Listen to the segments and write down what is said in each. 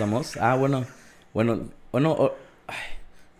empezamos. Ah, bueno, bueno, bueno, ay,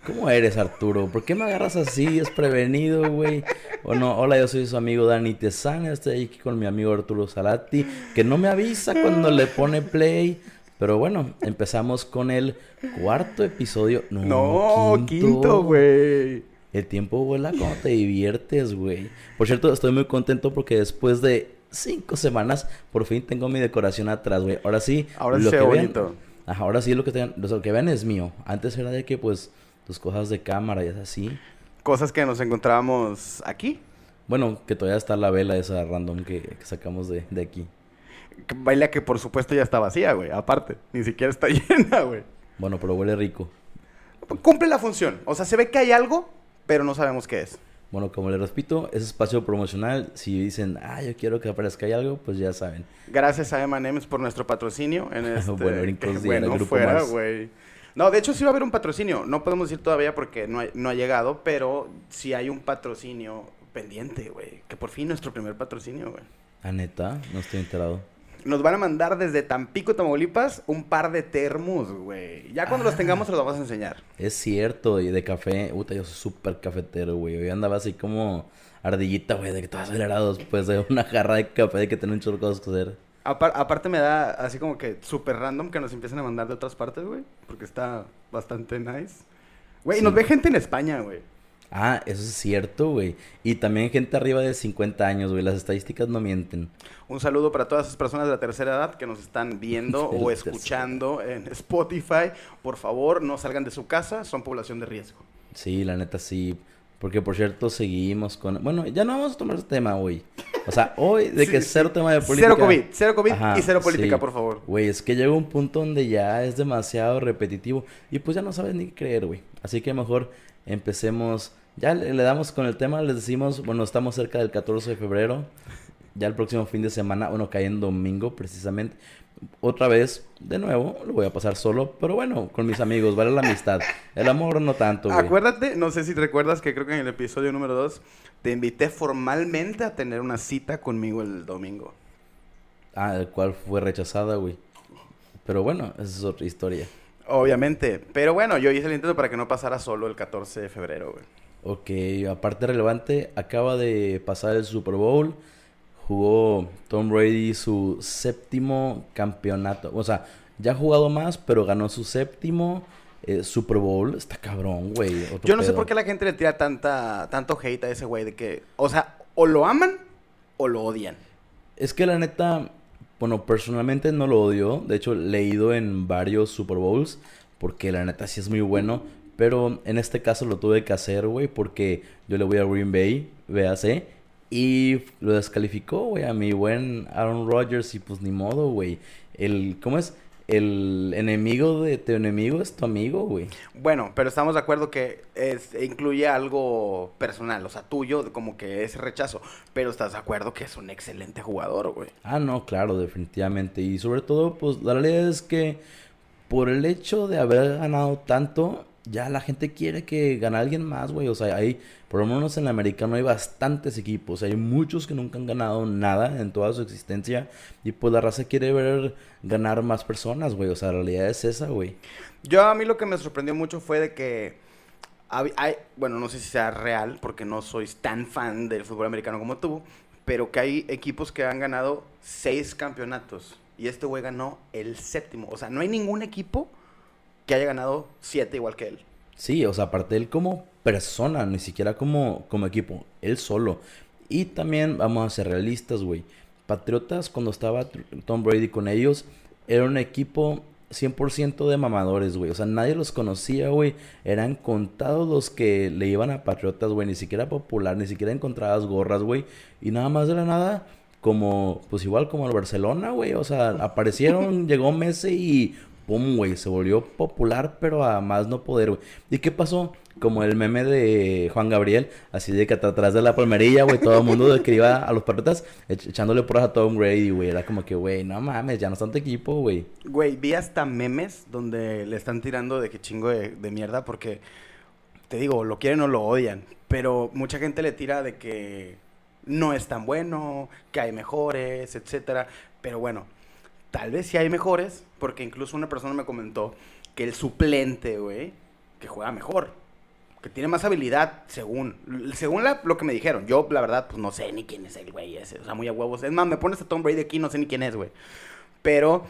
¿cómo eres, Arturo? ¿Por qué me agarras así? Es prevenido, güey. Bueno, hola, yo soy su amigo Dani Tesana, estoy aquí con mi amigo Arturo Salati, que no me avisa cuando le pone play. Pero bueno, empezamos con el cuarto episodio. No, No, quinto, güey. El tiempo vuela cuando te diviertes, güey. Por cierto, estoy muy contento porque después de cinco semanas, por fin tengo mi decoración atrás, güey. Ahora sí, Ahora lo que bonito. Ajá, ahora sí lo que, tengan- lo que vean es mío. Antes era de que, pues, tus cosas de cámara y es así. Cosas que nos encontrábamos aquí. Bueno, que todavía está la vela esa random que, que sacamos de, de aquí. Baila que por supuesto ya está vacía, güey. Aparte, ni siquiera está llena, güey. Bueno, pero huele rico. Cumple la función. O sea, se ve que hay algo, pero no sabemos qué es. Bueno, como les repito, es espacio promocional. Si dicen, ah, yo quiero que aparezca ahí algo, pues ya saben. Gracias a M&M's por nuestro patrocinio en este... Bueno, brincos bueno Grupo fuera, güey. No, de hecho sí va a haber un patrocinio. No podemos decir todavía porque no, hay- no ha llegado, pero sí hay un patrocinio pendiente, güey. Que por fin nuestro primer patrocinio, güey. Ah, neta, no estoy enterado. Nos van a mandar desde Tampico, Tamaulipas, un par de termos, güey. Ya cuando los Ah. tengamos se los vamos a enseñar. Es cierto, y de café, puta, yo soy súper cafetero, güey. Hoy andaba así como ardillita, güey, de que todo acelerado después de una jarra de café de que tiene un chorro de cosas que hacer. Apar- aparte me da así como que súper random que nos empiecen a mandar de otras partes, güey. Porque está bastante nice. Güey, y Sí. nos ve gente en España, güey. Ah, eso es cierto, güey. Y también gente arriba de 50 años, güey. Las estadísticas no mienten. Un saludo para todas esas personas de la tercera edad que nos están viendo o tercera escuchando en Spotify. Por favor, no salgan de su casa, son población de riesgo. Sí, la neta sí. Porque, por cierto, seguimos con... Bueno, ya no vamos a tomar ese tema hoy. O sea, hoy de Sí, que cero tema de política... Cero COVID, cero COVID Ajá, y cero política, sí. por favor. Güey, es que llega un punto donde ya es demasiado repetitivo y pues ya no sabes ni qué creer, güey. Así que mejor empecemos. Ya le, le damos con el tema, les decimos, bueno, estamos cerca del 14 de febrero. Ya el próximo fin de semana, bueno, cae en domingo precisamente. Otra vez, de nuevo, lo voy a pasar solo, pero bueno, con mis amigos, vale la amistad. El amor no tanto, güey. Acuérdate, no sé si te recuerdas que creo que en el episodio número 2 te invité formalmente a tener una cita conmigo el domingo. Ah, el cual fue rechazada, güey. Pero bueno, esa es otra historia. Obviamente. Pero bueno, yo hice el intento para que no pasara solo el 14 de febrero, güey. Ok, aparte relevante, acaba de pasar el Super Bowl. Jugó Tom Brady su séptimo campeonato. O sea, ya ha jugado más, pero ganó su séptimo eh, Super Bowl. Está cabrón, güey. Yo no sé por qué la gente le tira tanta, tanto hate a ese güey de que, o sea, o lo aman o lo odian. Es que la neta, bueno, personalmente no lo odio. De hecho, le he ido en varios Super Bowls. Porque la neta sí es muy bueno. Pero en este caso lo tuve que hacer, güey. Porque yo le voy a Green Bay, véase. Y lo descalificó, güey, a mi buen Aaron Rodgers. Y pues ni modo, güey. El, ¿cómo es? El enemigo de tu enemigo es tu amigo, güey. Bueno, pero estamos de acuerdo que es, incluye algo personal, o sea, tuyo, como que es rechazo. Pero estás de acuerdo que es un excelente jugador, güey. Ah, no, claro, definitivamente. Y sobre todo, pues la realidad es que por el hecho de haber ganado tanto, ya la gente quiere que gane alguien más, güey. O sea, hay, por lo menos en el americano hay bastantes equipos. Hay muchos que nunca han ganado nada en toda su existencia. Y pues la raza quiere ver ganar más personas, güey. O sea, la realidad es esa, güey. Yo a mí lo que me sorprendió mucho fue de que hay, bueno, no sé si sea real, porque no soy tan fan del fútbol americano como tú, pero que hay equipos que han ganado seis campeonatos y este güey ganó el séptimo. O sea, no hay ningún equipo que haya ganado siete igual que él. Sí, o sea, aparte él como persona, ni siquiera como, como equipo, él solo. Y también vamos a ser realistas, güey. Patriotas, cuando estaba Tom Brady con ellos, era un equipo 100% de mamadores, güey. O sea, nadie los conocía, güey. Eran contados los que le iban a Patriotas, güey. Ni siquiera popular, ni siquiera encontrabas gorras, güey. Y nada más de la nada, como, pues igual como el Barcelona, güey. O sea, aparecieron, llegó Messi y pum, güey. Se volvió popular, pero a más no poder, güey. ¿Y qué pasó? Como el meme de Juan Gabriel, así de que atrás de la palmerilla, güey, todo el mundo de que iba a los ech- echándole porras a Tom Brady, güey. Era como que, güey, no mames, ya no es tanto equipo, güey. Güey, vi hasta memes donde le están tirando de que chingo de, de mierda porque, te digo, lo quieren o lo odian. Pero mucha gente le tira de que no es tan bueno, que hay mejores, etcétera. Pero bueno, tal vez sí hay mejores, porque incluso una persona me comentó que el suplente, güey, que juega mejor, que tiene más habilidad, según, según lo que me dijeron. Yo, la verdad, pues no sé ni quién es el güey ese, o sea, muy a huevos. Es más, me pones a Tom Brady aquí, no sé ni quién es, güey. Pero,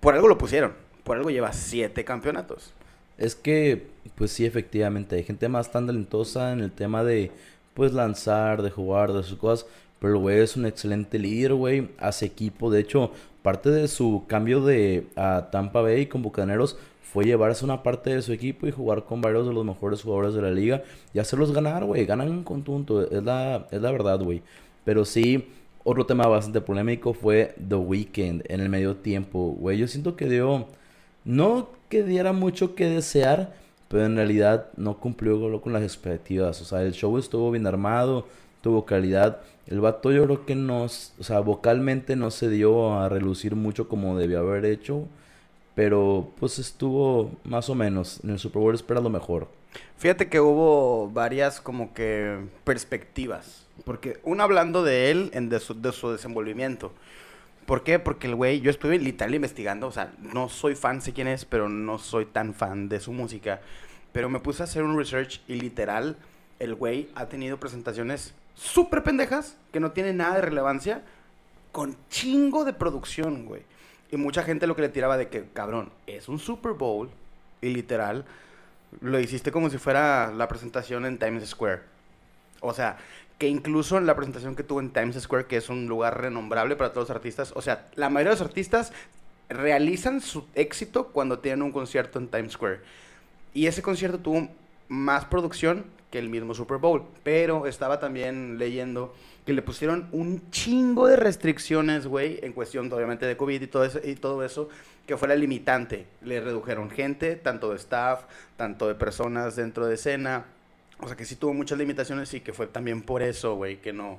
por algo lo pusieron, por algo lleva siete campeonatos. Es que, pues sí, efectivamente, hay gente más tan talentosa en el tema de, pues, lanzar, de jugar, de sus cosas. Pero el güey es un excelente líder, güey. Hace equipo. De hecho, parte de su cambio de a Tampa Bay con Bucaneros fue llevarse una parte de su equipo y jugar con varios de los mejores jugadores de la liga y hacerlos ganar, güey. Ganan en conjunto. Es la, es la verdad, güey. Pero sí, otro tema bastante polémico fue The Weeknd en el medio tiempo, güey. Yo siento que dio... No que diera mucho que desear, pero en realidad no cumplió con- las expectativas. O sea, el show estuvo bien armado, tuvo calidad. El vato yo creo que no, o sea, vocalmente no se dio a relucir mucho como debió haber hecho, pero pues estuvo más o menos. En el Super Bowl espera lo mejor. Fíjate que hubo varias como que perspectivas. Porque una hablando de él, en de, su, de su desenvolvimiento. ¿Por qué? Porque el güey, yo estuve literal investigando, o sea, no soy fan, sé quién es, pero no soy tan fan de su música. Pero me puse a hacer un research y literal, el güey ha tenido presentaciones súper pendejas, que no tienen nada de relevancia, con chingo de producción, güey. Y mucha gente lo que le tiraba de que, cabrón, es un Super Bowl, y literal, lo hiciste como si fuera la presentación en Times Square. O sea, que incluso en la presentación que tuvo en Times Square, que es un lugar renombrable para todos los artistas, o sea, la mayoría de los artistas realizan su éxito cuando tienen un concierto en Times Square. Y ese concierto tuvo más producción que el mismo Super Bowl. Pero estaba también leyendo que le pusieron un chingo de restricciones, güey, en cuestión obviamente de COVID y todo eso, y todo eso que fue la limitante. Le redujeron gente, tanto de staff, tanto de personas dentro de escena. O sea que sí tuvo muchas limitaciones y que fue también por eso, güey, que no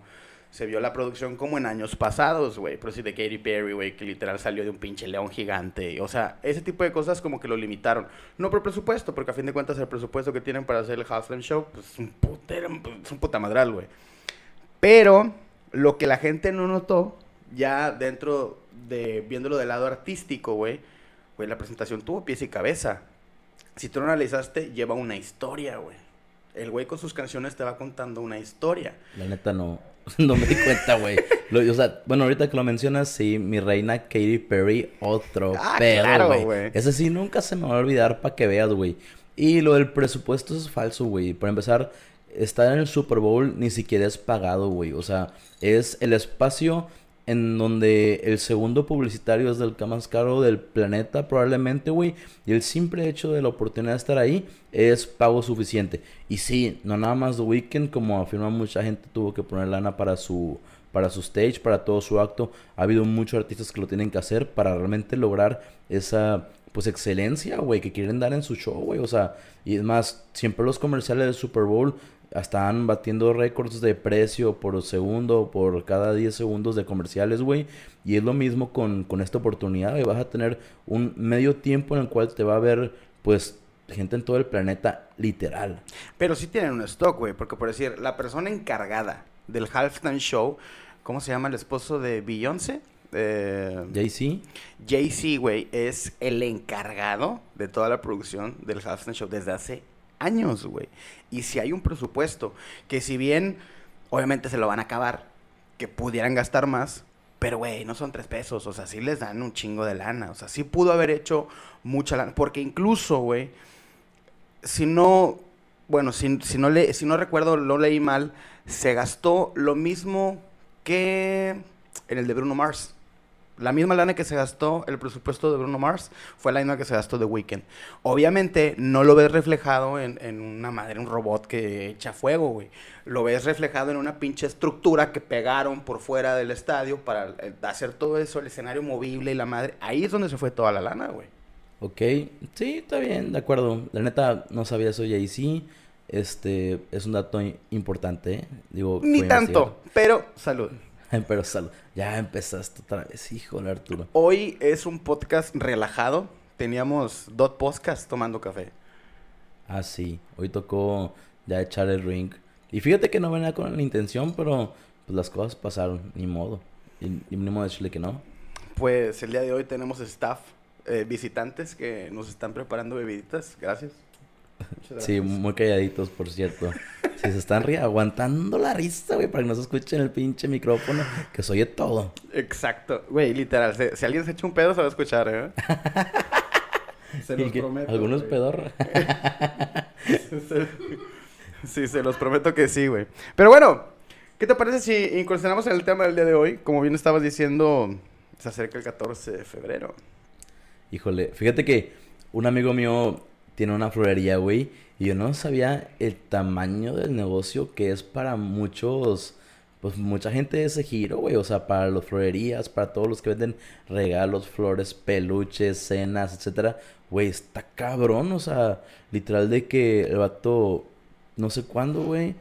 se vio la producción como en años pasados, güey. Pero sí de Katy Perry, güey, que literal salió de un pinche león gigante. O sea, ese tipo de cosas como que lo limitaron. No por presupuesto, porque a fin de cuentas el presupuesto que tienen para hacer el halftime show, pues es un putero, es un puta madral, güey. Pero lo que la gente no notó, ya dentro de viéndolo del lado artístico, güey, güey, la presentación tuvo pies y cabeza. Si tú lo analizaste, lleva una historia, güey. El güey con sus canciones te va contando una historia. La neta no, no me di cuenta, güey. O sea, bueno, ahorita que lo mencionas, sí, mi reina Katy Perry, otro Ah, pedo, güey. Ese sí nunca se me va a olvidar para que veas, güey. Y lo del presupuesto es falso, güey. Por empezar, estar en el Super Bowl ni siquiera es pagado, güey. O sea, es el espacio en donde el segundo publicitario es del más caro del planeta, probablemente, güey. Y el simple hecho de la oportunidad de estar ahí es pago suficiente. Y sí, no nada más The Weeknd, como afirma mucha gente, tuvo que poner lana para su, para su stage, para todo su acto. Ha habido muchos artistas que lo tienen que hacer para realmente lograr esa, pues, excelencia, güey, que quieren dar en su show, güey. O sea, y es más, siempre los comerciales del Super Bowl están batiendo récords de precio por segundo, por cada 10 segundos de comerciales, güey. Y es lo mismo con, con esta oportunidad, güey. Vas a tener un medio tiempo en el cual te va a ver, pues, gente en todo el planeta, literal. Pero sí tienen un stock, güey, porque por decir, la persona encargada del halftime show, ¿cómo se llama el esposo de Beyoncé? Eh, Jay-Z, Jay-Z, güey, es el encargado de toda la producción del halftime show desde hace años, güey. Y si hay un presupuesto que si bien obviamente se lo van a acabar, que pudieran gastar más, pero güey, no son tres pesos, o sea, sí les dan un chingo de lana, o sea, sí pudo haber hecho mucha lana, porque incluso, güey, si no, bueno, si, si no le, si no recuerdo, lo leí mal, se gastó lo mismo que en el de Bruno Mars. La misma lana que se gastó el presupuesto de Bruno Mars fue la misma que se gastó de Weekend. Obviamente no lo ves reflejado en, en una madre, un robot que echa fuego, güey. Lo ves reflejado en una pinche estructura que pegaron por fuera del estadio para eh, hacer todo eso, el escenario movible y la madre. Ahí es donde se fue toda la lana, güey. ok. Sí, está bien, de acuerdo. La neta, no sabía eso Jay-Z. Este, es un dato importante. Digo, Ni tanto, pero salud. Pero salud. Ya empezaste otra vez, híjole, Arturo. Hoy es un podcast relajado. Teníamos dos podcasts tomando café. Ah, sí. Hoy tocó ya echar el ring. Y fíjate que no venía con la intención, pero pues las cosas pasaron, ni modo. Y, y ni modo decirle que no. Pues el día de hoy tenemos staff, eh, visitantes que nos están preparando bebiditas. Gracias. Muchas Sí, gracias. muy calladitos, por cierto. Si se están ri- aguantando la risa, güey, para que no se escuche en el pinche micrófono, que se oye todo. Exacto. Güey, literal. si alguien se echa un pedo, se va a escuchar, ¿eh? se los que prometo. Algunos pedorros. Sí, se los prometo que sí, güey. Pero bueno, ¿qué te parece si incursionamos en el tema del día de hoy? Como bien estabas diciendo, se acerca el 14 de febrero. Híjole, fíjate que un amigo mío tiene una florería, güey, y yo no sabía el tamaño del negocio que es para muchos, pues mucha gente de ese giro, güey, o sea, para las florerías, para todos los que venden regalos, flores, peluches, cenas, etcétera, güey, está cabrón, o sea, literal de que el vato, no sé cuándo, güey,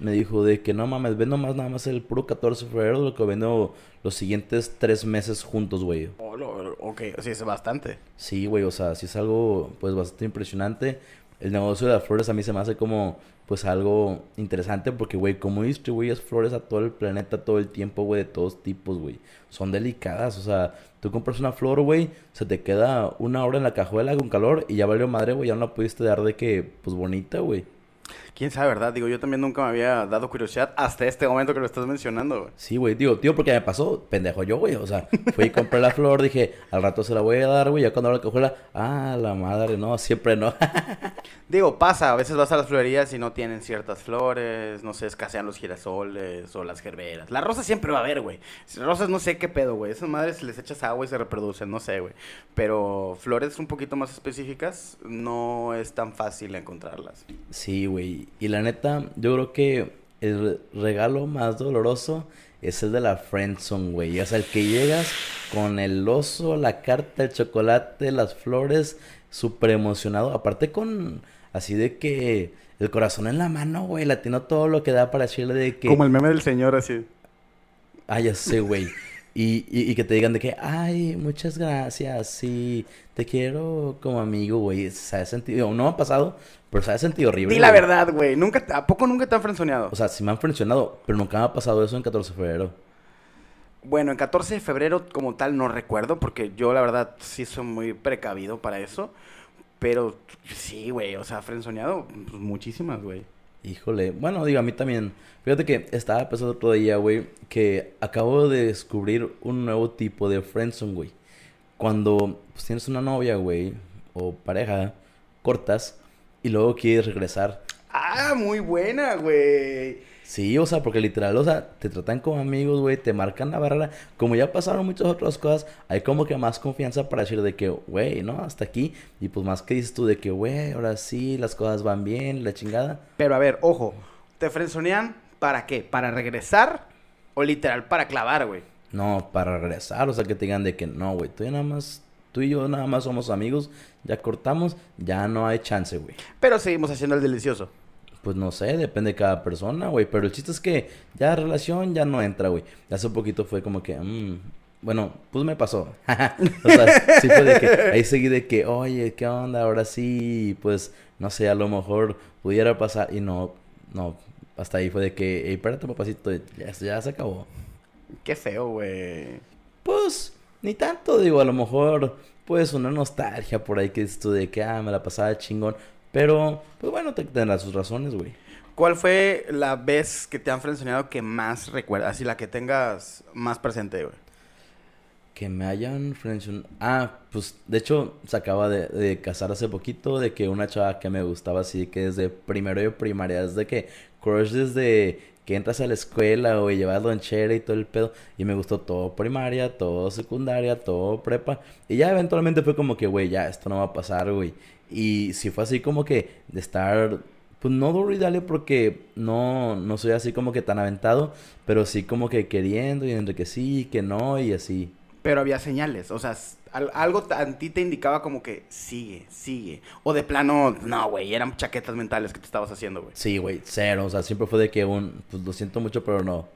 me dijo de que no mames, vendo más nada más el puro 14 de febrero, lo que vendo los siguientes tres meses juntos, güey. Oh, ok, sí, es bastante. Sí, güey, o sea, sí es algo pues bastante impresionante. El negocio de las flores a mí se me hace como pues algo interesante porque, güey, como distribuyes flores a todo el planeta todo el tiempo, güey, de todos tipos, güey. Son delicadas, o sea, tú compras una flor, güey, se te queda una hora en la cajuela con calor y ya valió madre, güey, ya no la pudiste dar de que, pues bonita, güey. Quién sabe, ¿verdad? Digo, yo también nunca me había dado curiosidad hasta este momento que lo estás mencionando, güey. Sí, güey, digo, tío, porque me pasó, pendejo yo, güey, o sea, fui y compré la flor, dije, al rato se la voy a dar, güey, ya cuando abro la cajuela, ah, la madre, no, siempre no. Digo, pasa, a veces vas a las florerías y no tienen ciertas flores, no sé, escasean los girasoles o las gerberas. La rosa siempre va a haber, güey. Rosas no sé qué pedo, güey. Esas madres les echas agua y se reproducen, no sé, güey. Pero flores un poquito más específicas no es tan fácil encontrarlas. Sí, güey. Y la neta, yo creo que el regalo más doloroso es el de la friendzone, güey. O sea, el que llegas con el oso, la carta, el chocolate, las flores, súper emocionado. Aparte con así de que el corazón en la mano, güey. Latino todo lo que da para decirle de que... Como el meme del señor, así. Ah, ya sé, güey. Y, y, y que te digan de que, ay, muchas gracias, sí, te quiero como amigo, güey. Se ha sentido, no ha pasado, pero se ha sentido horrible. Di la güey. verdad, güey. Nunca, ¿A poco nunca te han frenzoneado? O sea, sí me han frencionado, pero nunca me ha pasado eso en 14 de febrero. Bueno, en 14 de febrero como tal no recuerdo, porque yo la verdad sí soy muy precavido para eso. Pero sí, güey, o sea, frenzoneado, pues muchísimas, güey. Híjole, bueno, digo, a mí también. Fíjate que estaba pensando otro día, güey, que acabo de descubrir un nuevo tipo de friendzone, güey. Cuando pues, tienes una novia, güey, o pareja, cortas, y luego quieres regresar. Ah, muy buena, güey. Sí, o sea, porque literal, o sea, te tratan como amigos, güey, te marcan la barrera. Como ya pasaron muchas otras cosas, hay como que más confianza para decir de que, güey, ¿no? Hasta aquí. Y pues más que dices tú de que, güey, ahora sí, las cosas van bien, la chingada. Pero a ver, ojo, ¿te frenzonean para qué? ¿Para regresar o literal para clavar, güey? No, para regresar, o sea, que te digan de que, no, güey, tú y nada más, tú y yo nada más somos amigos, ya cortamos, ya no hay chance, güey. Pero seguimos haciendo el delicioso. Pues no sé, depende de cada persona, güey. Pero el chiste es que ya relación ya no entra, güey. Hace poquito fue como que, mm, bueno, pues me pasó. o sea, sí fue de que ahí seguí de que, oye, ¿qué onda? Ahora sí, pues no sé, a lo mejor pudiera pasar. Y no, no, hasta ahí fue de que, hey, espérate, papacito, ya, ya se acabó. Qué feo, güey. Pues, ni tanto, digo, a lo mejor, pues una nostalgia por ahí que dices tú de que, ah, me la pasaba chingón. Pero, pues bueno, te tendrá sus razones, güey. ¿Cuál fue la vez que te han frenzoneado que más recuerdas? Así la que tengas más presente, güey. Que me hayan frencionado. Ah, pues de hecho se acaba de, de casar hace poquito. De que una chava que me gustaba así, que desde primero de primaria, desde que crush desde que entras a la escuela o llevas lonchera y todo el pedo. Y me gustó todo primaria, todo secundaria, todo prepa. Y ya eventualmente fue como que, güey, ya esto no va a pasar, güey. Y si fue así como que de estar. Pues no duro y dale porque no, no soy así como que tan aventado, pero sí como que queriendo y entre que sí, que no y así. Pero había señales, o sea, algo a ti te indicaba como que sigue, sigue. O de plano, no, güey, eran chaquetas mentales que te estabas haciendo, güey. Sí, güey, cero. O sea, siempre fue de que un, pues lo siento mucho, pero no.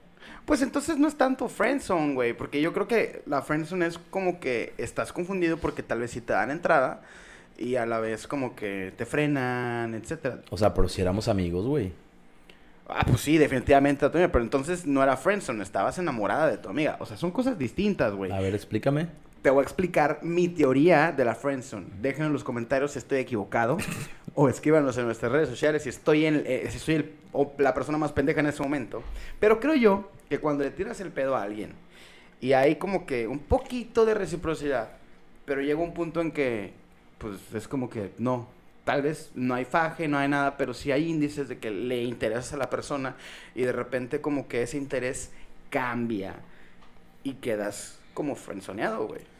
Pues entonces no es tanto friendzone, güey, porque yo creo que la friendzone es como que estás confundido porque tal vez sí te dan entrada y a la vez como que te frenan, etcétera. O sea, pero si éramos amigos, güey. Ah, pues sí, definitivamente a tu amiga. Pero entonces no era friendzone, estabas enamorada de tu amiga. O sea, son cosas distintas, güey. A ver, explícame. Te voy a explicar mi teoría de la friendzone. Déjenme en los comentarios si estoy equivocado. o escríbanos en nuestras redes sociales si estoy en, eh, si soy el- o la persona más pendeja en ese momento. Pero creo yo que cuando le tiras el pedo a alguien y hay como que un poquito de reciprocidad, pero llega un punto en que, pues es como que no. Tal vez no hay faje, no hay nada, pero sí hay índices de que le interesas a la persona y de repente como que ese interés cambia y quedas como frenzoneado, güey.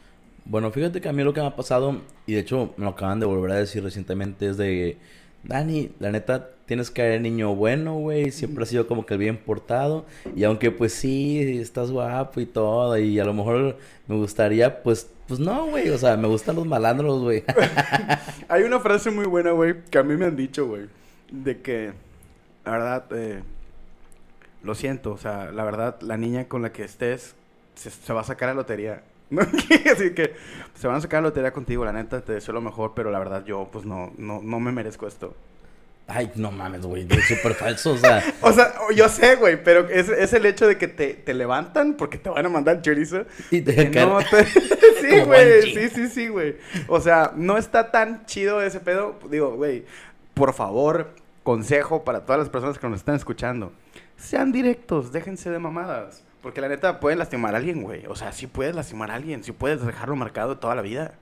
Bueno, fíjate que a mí lo que me ha pasado, y de hecho me lo acaban de volver a decir recientemente, es de, Dani, la neta, tienes que ser niño bueno, güey, siempre has sido como que el bien portado, y aunque pues sí, estás guapo y todo, y a lo mejor me gustaría, pues, pues no, güey, o sea, me gustan los malandros, güey. Hay una frase muy buena, güey, que a mí me han dicho, güey, de que, la verdad, eh, lo siento, o sea, la verdad, la niña con la que estés se, se va a sacar a lotería. Así que se van a sacar a lotería contigo, la neta, te deseo lo mejor, pero la verdad yo, pues no, no, no me merezco esto. Ay, no mames, güey, es súper falso, o sea, O sea, yo sé, güey, pero es, es el hecho de que te, te levantan porque te van a mandar chorizo. y te no te- sí, güey. Sí, sí, sí, güey. O sea, no está tan chido ese pedo. Digo, güey, por favor, consejo para todas las personas que nos están escuchando. Sean directos, déjense de mamadas. Porque la neta pueden lastimar a alguien, güey. O sea, sí puedes lastimar a alguien, sí puedes dejarlo marcado toda la vida.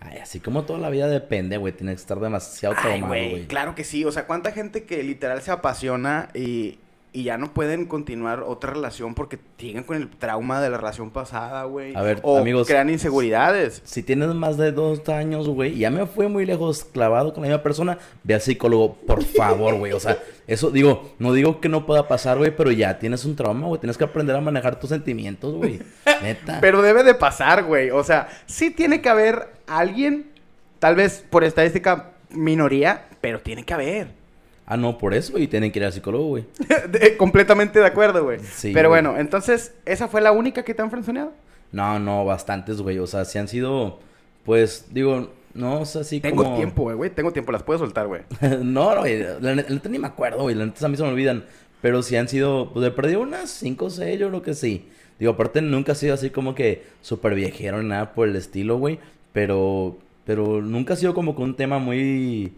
Ay, así como toda la vida depende, güey, tiene que estar demasiado Ay, traumado, güey, güey. claro que sí. O sea, ¿cuánta gente que literal se apasiona y, y ya no pueden continuar otra relación porque siguen con el trauma de la relación pasada, güey? A ver, o amigos. crean inseguridades. Si tienes más de dos años, güey, y ya me fue muy lejos clavado con la misma persona, ve al psicólogo, por favor, güey. O sea, eso digo, no digo que no pueda pasar, güey, pero ya tienes un trauma, güey. Tienes que aprender a manejar tus sentimientos, güey. Neta. Pero debe de pasar, güey. O sea, sí tiene que haber alguien, tal vez por estadística minoría, pero tiene que haber. Ah, no, por eso, y tienen que ir al psicólogo, güey. De- completamente de acuerdo, güey. Sí, pero güey. bueno, entonces, ¿esa fue la única que te han frenzoneado? No, no, bastantes, güey. O sea, si han sido, pues, digo, no, o sea, así Tengo como... tiempo, güey, güey. Tengo tiempo, las puedo soltar, güey. no, güey. La, neta- ni me acuerdo, güey. La neta a mí se me olvidan. Pero sí han sido, pues, de perdido unas cinco o seis, yo creo que sí. Digo, aparte nunca ha sido así como que súper viejero ni nada por el estilo, güey. Pero, pero nunca ha sido como que un tema muy,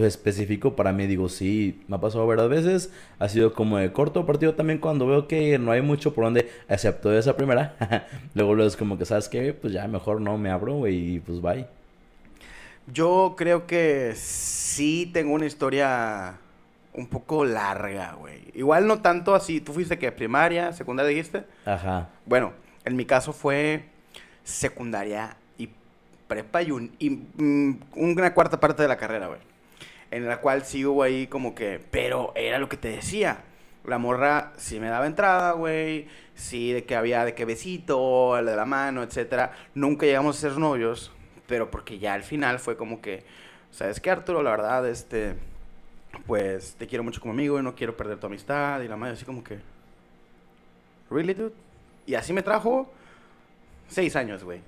pues, específico para mí. Digo, sí, me ha pasado varias veces. Ha sido como de corto partido también cuando veo que no hay mucho por donde, excepto esa primera. luego, luego es como que, ¿sabes qué? Pues ya mejor no me abro, güey, y pues bye. Yo creo que sí tengo una historia un poco larga, güey. Igual no tanto así. ¿Tú fuiste que primaria, secundaria dijiste? Ajá. Bueno, en mi caso fue secundaria y prepa y, un- y, mm, una cuarta parte de la carrera, güey. En la cual sí hubo ahí como que, pero era lo que te decía. La morra sí me daba entrada, güey. Sí, de que había de que besito, el de la mano, etcétera. Nunca llegamos a ser novios, pero porque ya al final fue como que, ¿sabes qué, Arturo? La verdad, este, pues te quiero mucho como amigo y no quiero perder tu amistad. Y la madre así como que, ¿really, dude? Y así me trajo seis años, güey.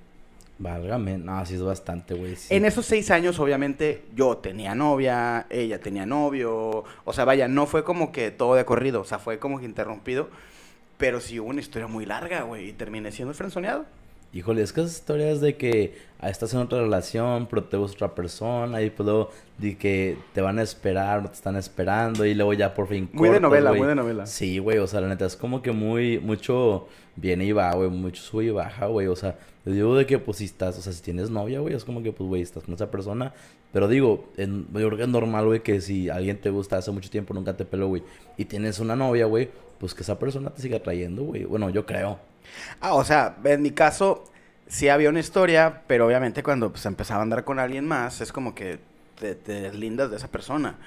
Válgame. No, así es bastante, güey. sí. En esos seis años, obviamente, yo tenía novia, ella tenía novio. O sea, vaya, no fue como que todo de corrido. O sea, fue como que interrumpido. Pero sí hubo una historia muy larga, güey. Y terminé siendo frenzoneado. Híjole, es que esas historias de que ah, estás en otra relación, pero te gusta otra persona, y pues luego de que te van a esperar, no te están esperando, y luego ya por fin Muy de cortas, novela, güey. muy de novela. Sí, güey, o sea, la neta es como que muy, mucho viene y va, güey, mucho sube y baja, güey, o sea, te digo de que pues si estás, o sea, si tienes novia, güey, es como que pues, güey, estás con esa persona, pero digo, en- yo creo que es normal, güey, que si alguien te gusta hace mucho tiempo, nunca te peló, güey, y tienes una novia, güey, pues que esa persona te siga trayendo, güey, bueno, yo creo. Ah, o sea, en mi caso, sí había una historia, pero obviamente cuando pues, empezaba a andar con alguien más, es como que te, te deslindas de esa persona.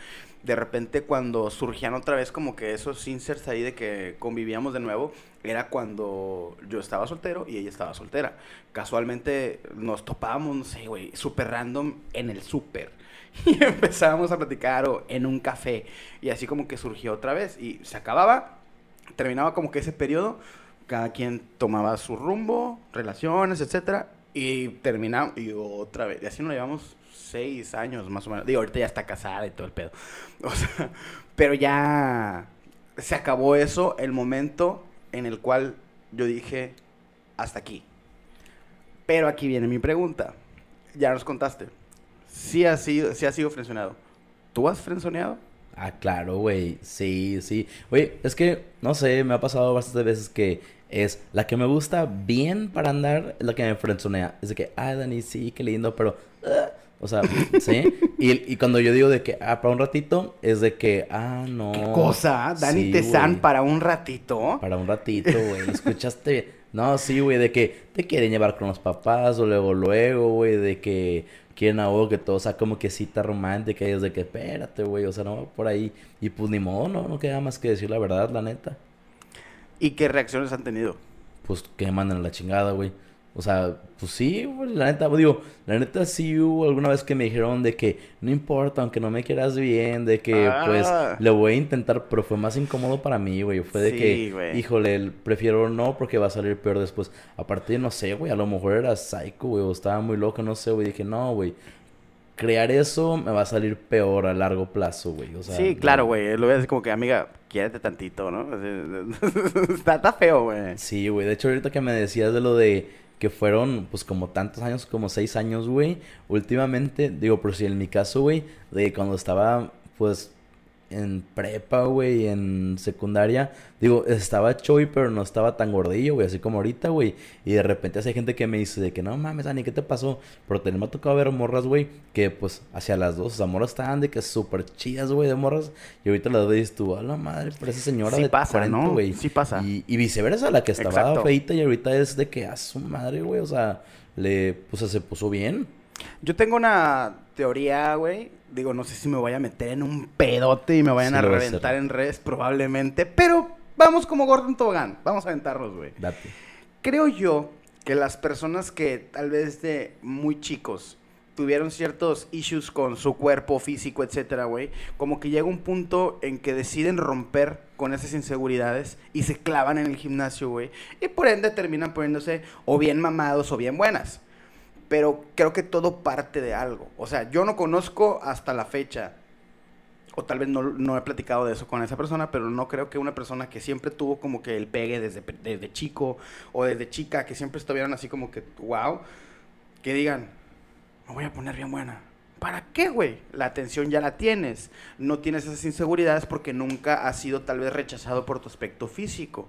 De repente, cuando surgían otra vez como que esos inserts ahí de que convivíamos de nuevo, era cuando yo estaba soltero y ella estaba soltera. Casualmente nos topábamos, no sé, güey, súper random en el súper. Y empezábamos a platicar o en un café. Y así como que surgió otra vez. Y se acababa, terminaba como que ese periodo cada quien tomaba su rumbo, relaciones, etcétera, y terminamos, y otra vez, y así nos llevamos seis años más o menos, digo, ahorita ya está casada y todo el pedo, o sea, pero ya se acabó eso, el momento en el cual yo dije, hasta aquí. Pero aquí viene mi pregunta. Ya nos contaste. Sí has sido, sí has sido frenzoneado. ¿Tú has frenzoneado? Ah, claro, güey. Sí, sí. Güey, es que, no sé, me ha pasado bastantes veces que es la que me gusta bien para andar, es la que me frenzonea. Es de que, ah, Dani, sí, qué lindo, pero... ah, o sea, sí. Y, y cuando yo digo de que, ah, para un ratito, es de que, ah, no. ¿Qué cosa? Dani Sí, Tezán para un ratito. Para un ratito, güey. ¿Escuchaste? No, sí, güey, de que te quieren llevar con los papás o luego, luego, güey, de que quieren a vos que todo sea como que cita romántica y es de que espérate, güey, o sea, no va por ahí. Y pues ni modo, no, no queda más que decir la verdad, la neta. ¿Y qué reacciones han tenido? Pues que me mandan a la chingada, güey. O sea, pues sí, güey, la neta, digo, la neta sí hubo alguna vez que me dijeron de que no importa, aunque no me quieras bien, de que pues Ah. le voy a intentar, pero fue más incómodo para mí, güey. Fue de Sí, que, güey. híjole, prefiero no porque va a salir peor después. Aparte, no sé, güey, a lo mejor era psycho, güey, o estaba muy loco, no sé, güey. Dije, no, güey, crear eso me va a salir peor a largo plazo, güey. O sea, sí, claro, güey. Lo ves así como que, amiga, quiérete tantito, ¿no? Está, está feo, güey. Sí, güey. De hecho, ahorita que me decías de lo de que fueron, pues, como tantos años, como seis años, güey. Últimamente, digo, por si en mi caso, güey, de cuando estaba, pues, en prepa, güey, en secundaria, digo, estaba choy, pero no estaba tan gordillo, güey, así como ahorita, güey. Y de repente hace gente que me dice de que no mames, Dani, ¿qué te pasó? Pero también me ha tocado ver morras, güey, que pues hacia las dos, o sea, morras estaban de que súper chidas, güey, de morras. Y ahorita las ves tú, a la madre, parece señora Sí de pasa, 40, ¿no? güey. Sí pasa. Y, y viceversa, la que estaba Exacto. feita y ahorita es de que a su madre, güey, o sea, le, pues se puso bien. Yo tengo una teoría, güey. Digo, no sé si me voy a meter en un pedote y me vayan Sí a reventar en redes, probablemente. Pero vamos como Gordon Tobogán. Vamos a aventarlos, güey. Date. Creo yo que las personas que tal vez de muy chicos tuvieron ciertos issues con su cuerpo físico, etcétera, güey, como que llega un punto en que deciden romper con esas inseguridades y se clavan en el gimnasio, güey, y por ende terminan poniéndose o bien mamados o bien buenas. Pero creo que todo parte de algo. O sea, yo no conozco hasta la fecha o tal vez no, no he platicado de eso con esa persona, pero no creo que una persona que siempre tuvo como que el pegue desde, desde chico o desde chica, que siempre estuvieron así como que, wow, que digan, me voy a poner bien buena. ¿Para qué, güey? La atención ya la tienes. No tienes esas inseguridades porque nunca has sido tal vez rechazado por tu aspecto físico.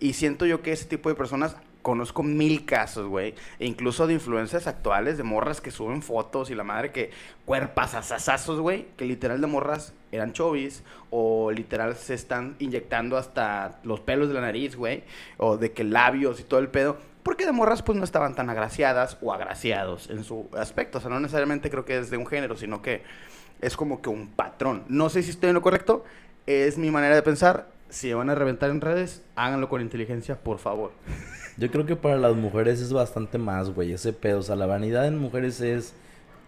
Y siento yo que ese tipo de personas, conozco mil casos, güey. E incluso de influencers actuales, de morras que suben fotos y la madre que cuerpas asasazos, güey. Que literal de morras eran chovis. O literal se están inyectando hasta los pelos de la nariz, güey. O de que labios y todo el pedo. Porque de morras pues no estaban tan agraciadas o agraciados en su aspecto. O sea, no necesariamente creo que es de un género, sino que es como que un patrón. No sé si estoy en lo correcto. Es mi manera de pensar. Si van a reventar en redes, háganlo con inteligencia, por favor. Yo creo que para las mujeres es bastante más, güey, ese pedo. O sea, la vanidad en mujeres es,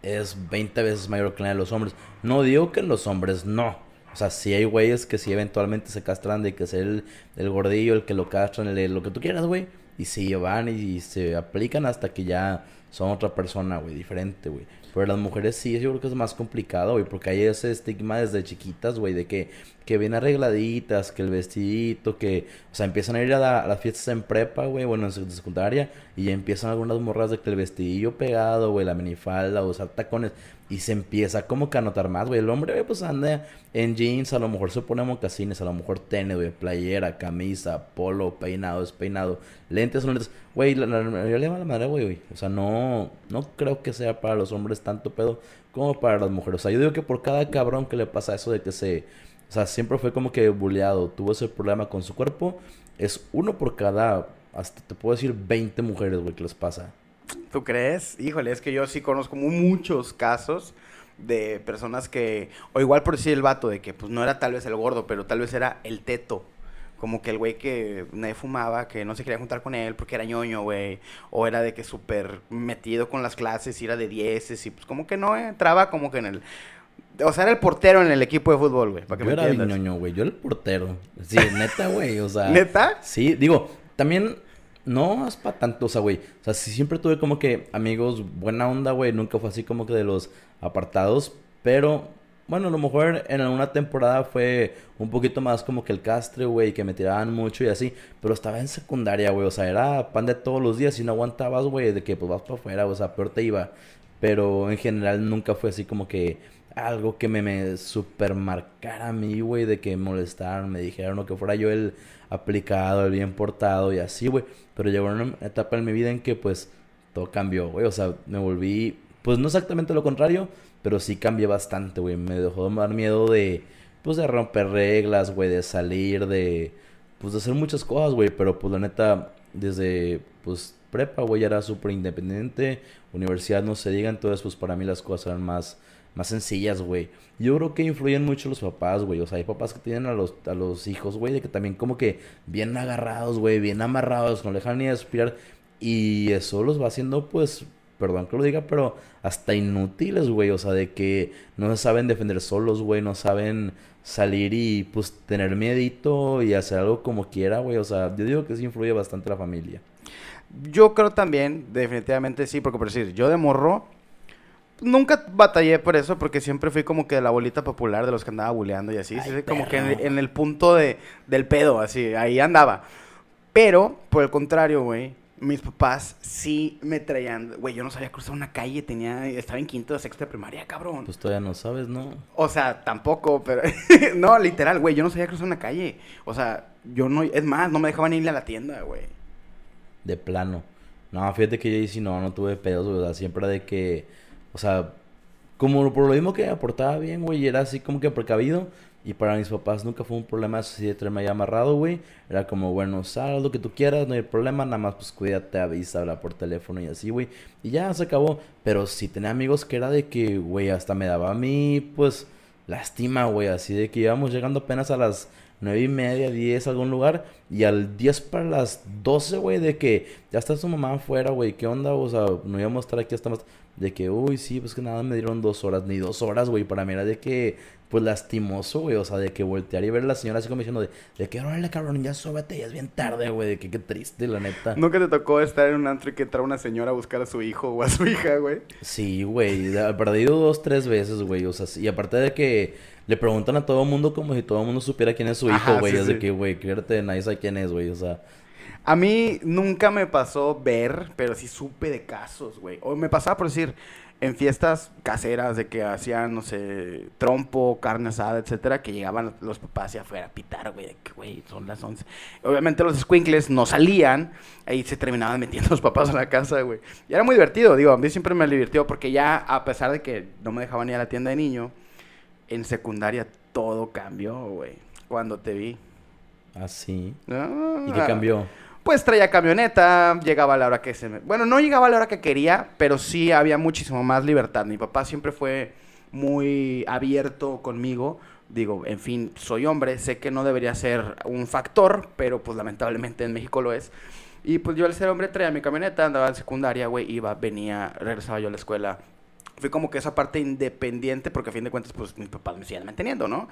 es 20 veces mayor que la de los hombres. No digo que en los hombres no. O sea, sí hay güeyes que sí eventualmente se castran de que es el, el gordillo, el que lo castran, el, lo que tú quieras, güey. Y sí van y, se aplican hasta que ya son otra persona, güey, diferente, güey. Pero las mujeres sí, yo creo que es más complicado, güey, porque hay ese estigma desde chiquitas, güey, de que, que bien arregladitas, que el vestidito, que, o sea, empiezan a ir a, la- las fiestas en prepa, güey, bueno, en sec- secundaria, y ya empiezan algunas morras de que el vestidillo pegado, güey, la minifalda, usar tacones, y se empieza como que a notar más, güey. El hombre, pues anda en jeans, a lo mejor se pone mocasines, a lo mejor tenis, güey, playera, camisa, polo, peinado, despeinado, lentes, son lentes. Güey, la, la- yo le va la madre, güey, güey. O sea, no, no creo que sea para los hombres tanto pedo como para las mujeres. O sea, yo digo que por cada cabrón que le pasa eso de que se... O sea, siempre fue como que bulleado, tuvo ese problema con su cuerpo, es uno por cada, hasta te puedo decir 20 mujeres, güey, que les pasa. ¿Tú crees? Híjole, es que yo sí conozco mu- muchos casos de personas que, o igual por decir el vato, de que pues no era tal vez el gordo, pero tal vez era el teto. Como que el güey que nadie fumaba, que no se quería juntar con él porque era ñoño, güey. O era de que súper metido con las clases y era de dieces y pues como que no entraba como que en el... O sea, era el portero en el equipo de fútbol, güey. Yo me era ñoño, güey. Yo era el portero. Sí, neta, güey. O sea. ¿Neta? Sí, digo, también no es para tanto, o sea, güey. O sea, sí siempre tuve como que amigos buena onda, güey. Nunca fue así como que de los apartados. Pero bueno, a lo mejor en alguna temporada fue un poquito más como que el castre, güey, que me tiraban mucho y así. Pero estaba en secundaria, güey. O sea, era pan de todos los días y no aguantabas, güey, de que pues vas para afuera, o sea, peor te iba. Pero en general nunca fue así como que algo que me, me super marcara a mí, güey, de que molestaron, me dijeron o que fuera yo el aplicado, el bien portado y así, güey. Pero llegó una etapa en mi vida en que pues todo cambió, güey. O sea, me volví, pues no exactamente lo contrario, pero sí cambié bastante, güey. Me dejó de dar miedo de, pues de romper reglas, güey, de salir, de, pues de hacer muchas cosas, güey. Pero pues la neta, desde, pues prepa, güey, era súper independiente. Universidad no se diga, entonces pues para mí las cosas eran más más sencillas, güey. Yo creo que influyen mucho los papás, güey. O sea, hay papás que tienen a los, a los hijos, güey, de que también como que bien agarrados, güey, bien amarrados, no dejan ni aspirar. Y eso los va haciendo, pues, perdón que lo diga, pero hasta inútiles, güey. O sea, de que no saben defender solos, güey, no saben salir y pues tener miedito y hacer algo como quiera, güey. O sea, yo digo que sí influye bastante la familia. Yo creo también, definitivamente sí, porque por decir, yo de morro nunca batallé por eso, porque siempre fui como que la bolita popular de los que andaba buleando y así. como que en, el punto de, del pedo, así, ahí andaba. Pero, por el contrario, güey, mis papás sí me traían, güey, yo no sabía cruzar una calle, tenía, estaba en quinto o sexto de primaria, cabrón. Pues todavía no sabes, ¿no? O sea, tampoco, pero, no, literal, güey, yo no sabía cruzar una calle. O sea, yo no, es más, no me dejaban ir a la tienda, güey. De plano. No, fíjate que yo sí no, no tuve pedos, güey, o sea, siempre de que o sea, como por lo mismo que aportaba bien, güey, era así como que precavido. Y para mis papás nunca fue un problema así de tenerme ahí amarrado, güey. Era como, bueno, sal lo que tú quieras, no hay problema, nada más pues cuídate, avisa, habla por teléfono y así, güey. Y ya se acabó. Pero sí tenía amigos que era de que, güey, hasta me daba a mí, pues, lástima, güey. Así de que íbamos llegando apenas a las nueve y media, diez, algún lugar. Y al 10 para las 12, güey, de que ya está su mamá afuera, güey, ¿qué onda? O sea, no íbamos a estar aquí hasta más. De que, uy, sí, pues que nada me dieron dos horas, ni dos horas, güey. Para mí era de que, pues lastimoso, güey. O sea, de que voltear y ver a la señora así como diciendo, de, de que, órale, cabrón, ya súbete, ya es bien tarde, güey. De que qué triste, la neta. ¿Nunca te tocó estar en un antro y que entra una señora a buscar a su hijo o a su hija, güey? Sí, güey. He perdido dos, tres veces, güey. O sea, y aparte de que le preguntan a todo el mundo como si todo el mundo supiera quién es su hijo, güey. es de que, güey, créete, nadie sabe quién es, güey. O sea. A mí nunca me pasó ver, pero sí supe de casos, güey. O me pasaba por decir, en fiestas caseras de que hacían, no sé, trompo, carne asada, etcétera, que llegaban los papás hacia afuera a pitar, güey, que, güey, son las 11. Obviamente los squinkles no salían, ahí se terminaban metiendo los papás a la casa, güey. Y era muy divertido, digo, a mí siempre me divirtió porque ya, a pesar de que no me dejaban ir a la tienda de niño, en secundaria todo cambió, güey, cuando te vi. ¿Ah, sí? ¿Y qué cambió? Pues traía camioneta, llegaba a la hora que se me... Bueno, no llegaba a la hora que quería, pero sí había muchísimo más libertad. Mi papá siempre fue muy abierto conmigo. Digo, en fin, soy hombre, sé que no debería ser un factor, pero pues lamentablemente en México lo es. Y pues yo al ser hombre traía mi camioneta, andaba en secundaria, güey, iba, venía, regresaba yo a la escuela, fue como que esa parte independiente, porque a fin de cuentas, pues mis papás me siguen manteniendo, ¿no?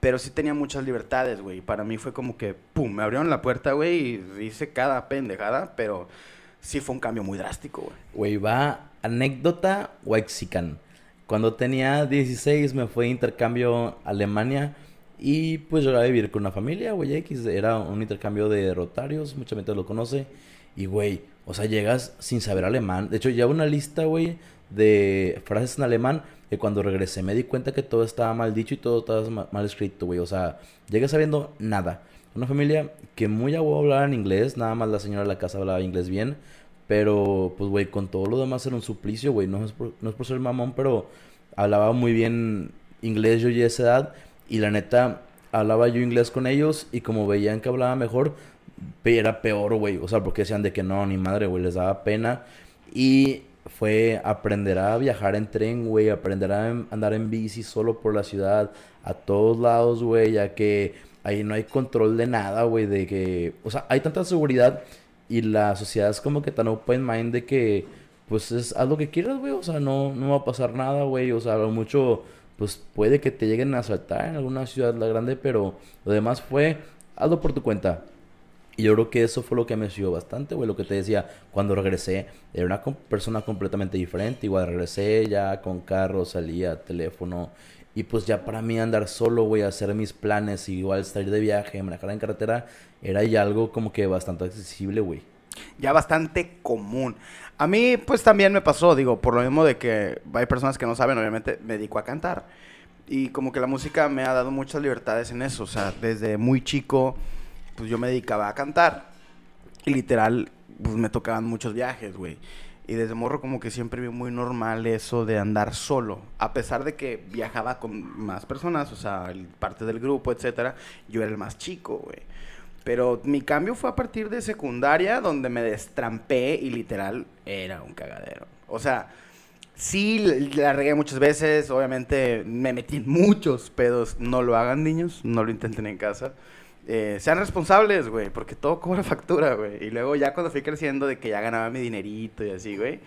Pero sí tenía muchas libertades, güey. Para mí fue como que, pum, me abrieron la puerta, güey, y hice cada pendejada, pero sí fue un cambio muy drástico, güey. Güey, va anécdota Waxican. Cuando tenía 16 me fue intercambio a Alemania y pues yo iba a vivir con una familia, güey, X. Era un intercambio de rotarios, mucha gente lo conoce. Y, güey, o sea, llegas sin saber alemán. De hecho, ya una lista, güey, de frases en alemán que cuando regresé me di cuenta que todo estaba mal dicho y todo estaba mal, escrito, güey. O sea, llegué sabiendo nada. Una familia que muy a hablar en inglés, nada más la señora de la casa hablaba inglés bien. Pero, pues, güey, con todo lo demás era un suplicio, güey. No, es por, ser mamón, pero hablaba muy bien inglés yo ya a esa edad. Y la neta, hablaba yo inglés con ellos y como veían que hablaba mejor, era peor, güey. O sea, porque decían de que no, ni madre, güey, les daba pena. Y fue aprender a viajar en tren, güey, aprender a andar en bici solo por la ciudad, a todos lados, güey, ya que ahí no hay control de nada, güey, de que, o sea, hay tanta seguridad y la sociedad es como que tan open mind de que, pues, es haz lo que quieras, güey, o sea, no, no va a pasar nada, güey, o sea, lo mucho, pues, puede que te lleguen a asaltar en alguna ciudad la grande, pero lo demás fue, hazlo por tu cuenta, y yo creo que eso fue lo que me sirvió bastante, güey. Lo que te decía, cuando regresé, era una persona completamente diferente. Igual regresé ya con carro, salía, teléfono. Y pues ya para mí andar solo, güey, hacer mis planes, igual salir de viaje, manejar en carretera, era ya algo como que bastante accesible, güey. Ya bastante común. A mí, pues también me pasó, digo, por lo mismo de que hay personas que no saben, obviamente me dedico a cantar. Y como que la música me ha dado muchas libertades en eso. O sea, desde muy chico, pues yo me dedicaba a cantar. Y literal, pues me tocaban muchos viajes, güey. Y desde morro como que siempre vi muy normal eso de andar solo. A pesar de que viajaba con más personas, o sea, parte del grupo, etcétera, yo era el más chico, güey. Pero mi cambio fue a partir de secundaria, donde me destrampé y literal era un cagadero. O sea, sí la regué muchas veces, obviamente me metí en muchos pedos. No lo hagan, niños, no lo intenten en casa. Eh, sean responsables, güey, porque todo cobra factura, güey. Y luego ya cuando fui creciendo de que ya ganaba mi dinerito y así, güey,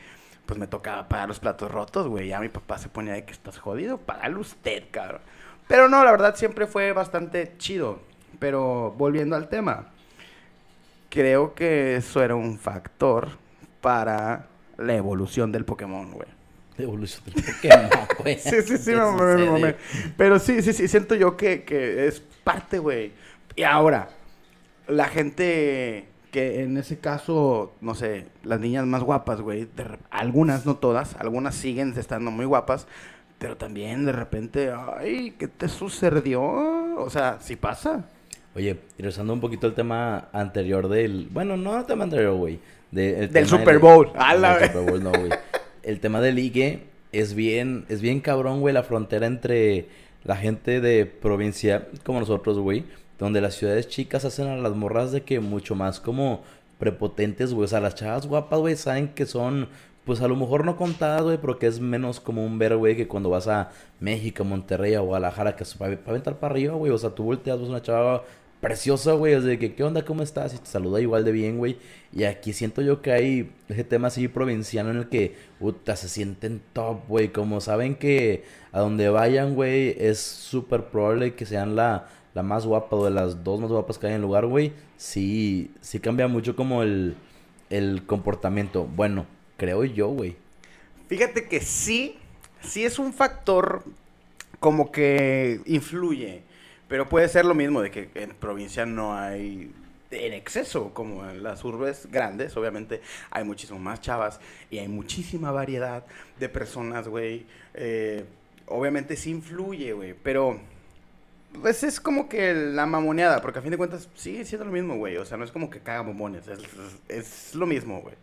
pues me tocaba pagar los platos rotos, güey. Ya mi papá se ponía de que estás jodido, págalo usted, cabrón. Pero no, la verdad siempre fue bastante chido. Pero volviendo al tema, creo que eso era un factor para la evolución del Pokémon, güey. La evolución del Pokémon, güey. sí, sí, sí, me, Pero sí, sí, sí, siento yo que, que es parte, güey. Y ahora, la gente que en ese caso, no sé, las niñas más guapas, güey, algunas, no todas, algunas siguen estando muy guapas, pero también de repente, ay, ¿qué te sucedió? O sea, sí pasa. Oye, regresando un poquito al tema anterior del. Bueno, no el tema anterior, güey. del Super Bowl. Del, Super Bowl, no, güey. el tema del ligue es bien, es bien cabrón, güey, la frontera entre la gente de provincia como nosotros, güey. Donde las ciudades chicas hacen a las morras de que mucho más como prepotentes, güey. O sea, las chavas guapas, güey, saben que son pues a lo mejor no contadas, güey, pero que es menos común ver, güey, que cuando vas a México, Monterrey o Guadalajara, que es para, aventar para arriba, güey, o sea, tú volteas, ves una chava preciosa, güey. Es de que, ¿qué onda? ¿Cómo estás? Y te saluda igual de bien, güey. Y aquí siento yo que hay ese tema así provinciano en el que, puta, se sienten top, güey. Como saben que a donde vayan, güey, es súper probable que sean la, la más guapa o de las dos más guapas que hay en el lugar, güey. Sí, sí cambia mucho como el, el comportamiento. Bueno, creo yo, güey. Fíjate que sí, sí es un factor como que influye. Pero puede ser lo mismo de que en provincia no hay en exceso, como en las urbes grandes, obviamente hay muchísimo más chavas y hay muchísima variedad de personas, güey. Eh, obviamente sí influye, güey, pero pues es como que la mamoneada, porque a fin de cuentas sigue siendo lo mismo, güey. O sea, no es como que caga bombones, es, es, lo mismo, güey.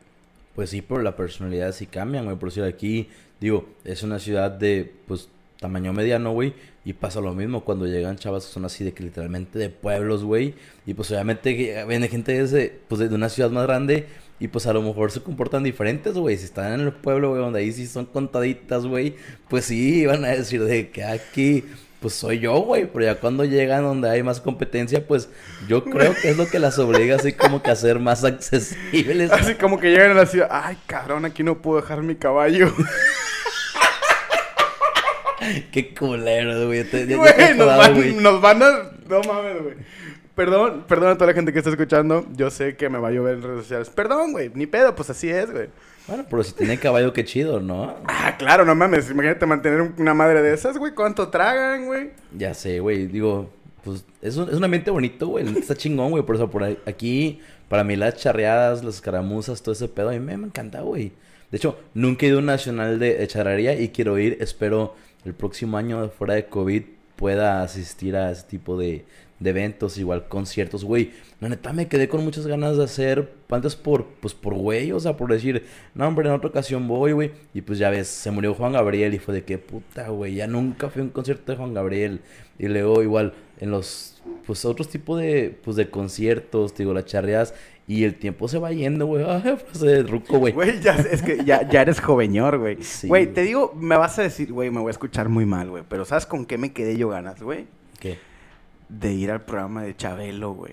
Pues sí, pero la personalidad sí cambian, güey. Por decir aquí, digo, es una ciudad de, pues, tamaño mediano, güey. Y pasa lo mismo cuando llegan chavas que son así de que literalmente de pueblos, güey. Y pues obviamente viene gente de, pues, de una ciudad más grande. Y pues a lo mejor se comportan diferentes, güey. Si están en el pueblo, güey, donde ahí sí son contaditas, güey. Pues sí, van a decir de que aquí, pues soy yo, güey. Pero ya cuando llegan donde hay más competencia, pues yo creo que es lo que las obliga así como que a ser más accesibles. Así como que llegan a la ciudad. Ay, cabrón, aquí no puedo dejar mi caballo. Qué culero, güey. Güey, nos, van, nos van a... No mames, güey. Perdón, perdón a toda la gente que está escuchando. Yo sé que me va a llover en redes sociales. Perdón, güey. Ni pedo, pues así es, güey. Bueno, pero si tiene caballo, qué chido, ¿no? Ah, claro, no mames. Imagínate mantener una madre de esas, güey. ¿Cuánto tragan, güey? Ya sé, güey. Digo, pues es un, es un ambiente bonito, güey. Está chingón, güey. Por eso, por aquí, para mí las charreadas, las escaramuzas, todo ese pedo, a mí me, me encanta, güey. De hecho, nunca he ido a un nacional de charrería y quiero ir. Espero el próximo año fuera de COVID pueda asistir a ese tipo de, de eventos, igual conciertos, güey. La neta me quedé con muchas ganas de hacer antes por, pues por güey, o sea, por decir, no, hombre, en otra ocasión voy, güey. Y pues ya ves, se murió Juan Gabriel y fue de qué puta, güey, ya nunca fui a un concierto de Juan Gabriel. Y luego igual en los, pues otros tipos de, pues de conciertos, digo, las charreas y el tiempo se va yendo, güey. Ay, pues de ruco, güey. Güey, ya, es que ya, ya eres joveñor, güey. Güey, te digo, me vas a decir, güey, me voy a escuchar muy mal, güey. Pero ¿sabes con qué me quedé yo ganas, güey? ¿Qué? De ir al programa de Chabelo, güey.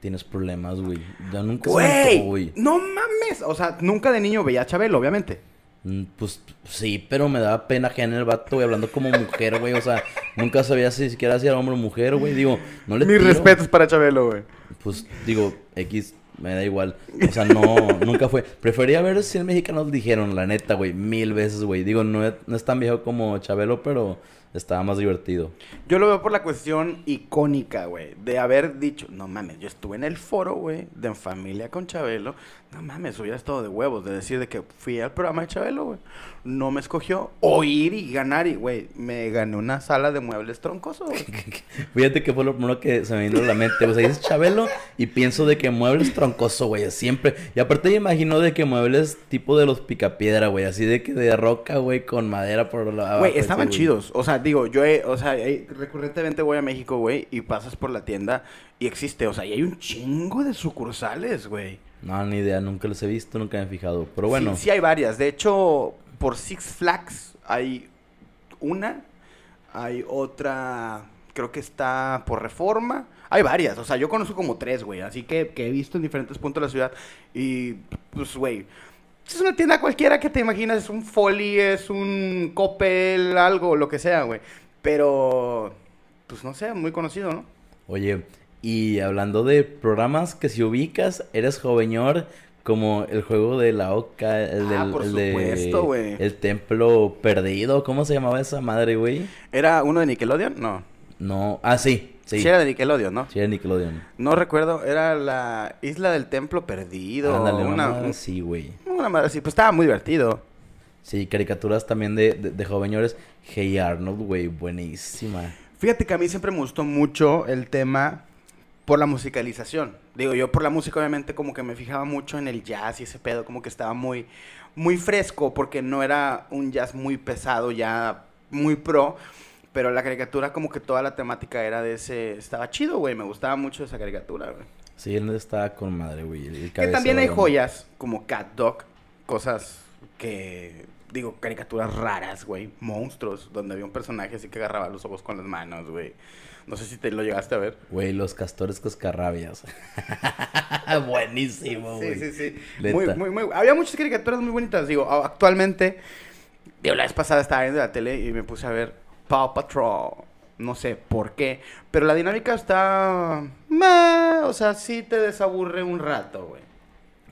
Tienes problemas, güey. Ya nunca güey, güey. No mames. O sea, nunca de niño veía a Chabelo, obviamente. Mm, pues sí, pero me daba pena en el vato, güey, hablando como mujer, güey. O sea, nunca sabía si siquiera si era hombre o mujer, güey. Digo, no le. Mis respetos para Chabelo, güey pues digo, X, me da igual. O sea, no, nunca fue. Prefería ver si el mexicanos dijeron, la neta, güey, mil veces, güey. Digo, no es, no es tan viejo como Chabelo, pero estaba más divertido. Yo lo veo por la cuestión icónica, güey, de haber dicho, no mames, yo estuve en el foro, güey, de Familia con Chabelo, no mames, hubiera estado de huevos, de decir de que fui al programa de Chabelo, güey, no me escogió, o ir y ganar, y, güey, me gané una sala de muebles troncosos, güey. Fíjate que fue lo primero que se me vino a la mente, o sea, dices Chabelo y pienso de que muebles troncoso, güey, siempre, y aparte me imagino de que muebles tipo de los picapiedra, güey, así de que de roca, güey, con madera por la... Güey, estaban chidos, o sea, digo, yo, he, o sea, he- recurrentemente voy a México, güey, y pasas por la tienda y existe, o sea, y hay un chingo de sucursales, güey. No, ni idea, nunca los he visto, nunca me he fijado, pero bueno. Sí, sí hay varias. De hecho, por Six Flags hay una, hay otra, creo que está por Reforma. Hay varias, o sea, yo conozco como tres, güey, así que, que he visto en diferentes puntos de la ciudad. Y, pues, güey, es una tienda cualquiera que te imaginas, es un Folly, es un Coppel, algo, lo que sea, güey. Pero, pues, no sé, muy conocido, ¿no? Oye, y hablando de programas que si ubicas, eres joveñor como el juego de la Oca, el, Ah, del, por el supuesto, güey. el templo perdido, ¿cómo se llamaba esa madre, güey? ¿Era uno de Nickelodeon? No. No, ah, sí, sí, Sí, era de Nickelodeon, ¿no? sí era Nickelodeon. No recuerdo, era la isla del templo perdido. Ándale, una, una madre así, güey. una madre así, pues estaba muy divertido. Sí, caricaturas también de, de, de joveñores. Hey Arnold, güey, buenísima. Fíjate que a mí siempre me gustó mucho el tema por la musicalización. Digo, yo por la música obviamente como que me fijaba mucho en el jazz y ese pedo, como que estaba muy, muy fresco porque no era un jazz muy pesado, ya muy pro. Pero la caricatura como que toda la temática era de ese... Estaba chido, güey. Me gustaba mucho esa caricatura, güey. Sí, él está con madre, güey. el Que también hay joyas como Cat Dog, cosas que, digo, caricaturas raras, güey, monstruos, donde había un personaje así que agarraba los ojos con las manos, güey. No sé si te lo llegaste a ver. Güey, los castores cascarrabias. Buenísimo, güey. Sí, sí, sí. Muy, muy, muy. Había muchas caricaturas muy bonitas, digo, actualmente, digo, la vez pasada estaba viendo la tele y me puse a ver Paw Patrol. No sé por qué, pero la dinámica está... meh, o sea, sí te desaburre un rato, güey.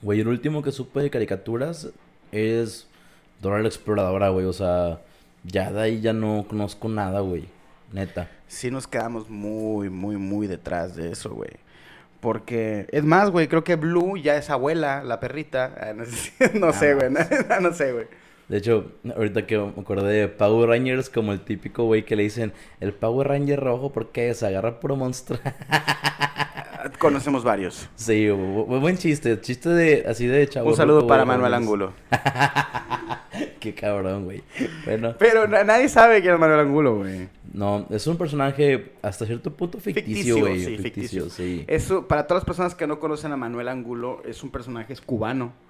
Güey, el último que supe de caricaturas es Dora la Exploradora, güey. O sea, ya de ahí ya no conozco nada, güey. Neta. sí nos quedamos muy, muy, muy detrás de eso, güey. Porque, es más, güey, creo que Blue ya es abuela, la perrita. Ah, no sé, no sé, güey. No, no sé, güey. De hecho, ahorita que me acordé de Power Rangers, como el típico güey que le dicen el Power Ranger rojo porque se agarra puro monstruo. Conocemos varios. sí, bu- bu- buen chiste. Chiste de así de chavo. Un saludo para Manuel Angulo. Qué cabrón, güey. Bueno, Pero na- nadie sabe quién es Manuel Angulo, güey. no, es un personaje hasta cierto punto ficticio, Ficticio, güey. sí, ficticio, ficticio. sí. Eso, para todas las personas que no conocen a Manuel Angulo, es un personaje es cubano.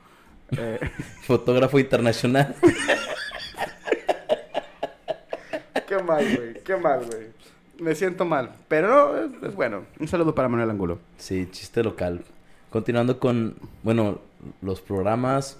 Eh, Fotógrafo internacional. qué mal, güey. Qué mal, güey. Me siento mal. Pero no, es, es bueno. Un saludo para Manuel Angulo. Sí, chiste local. Continuando con, bueno, los programas.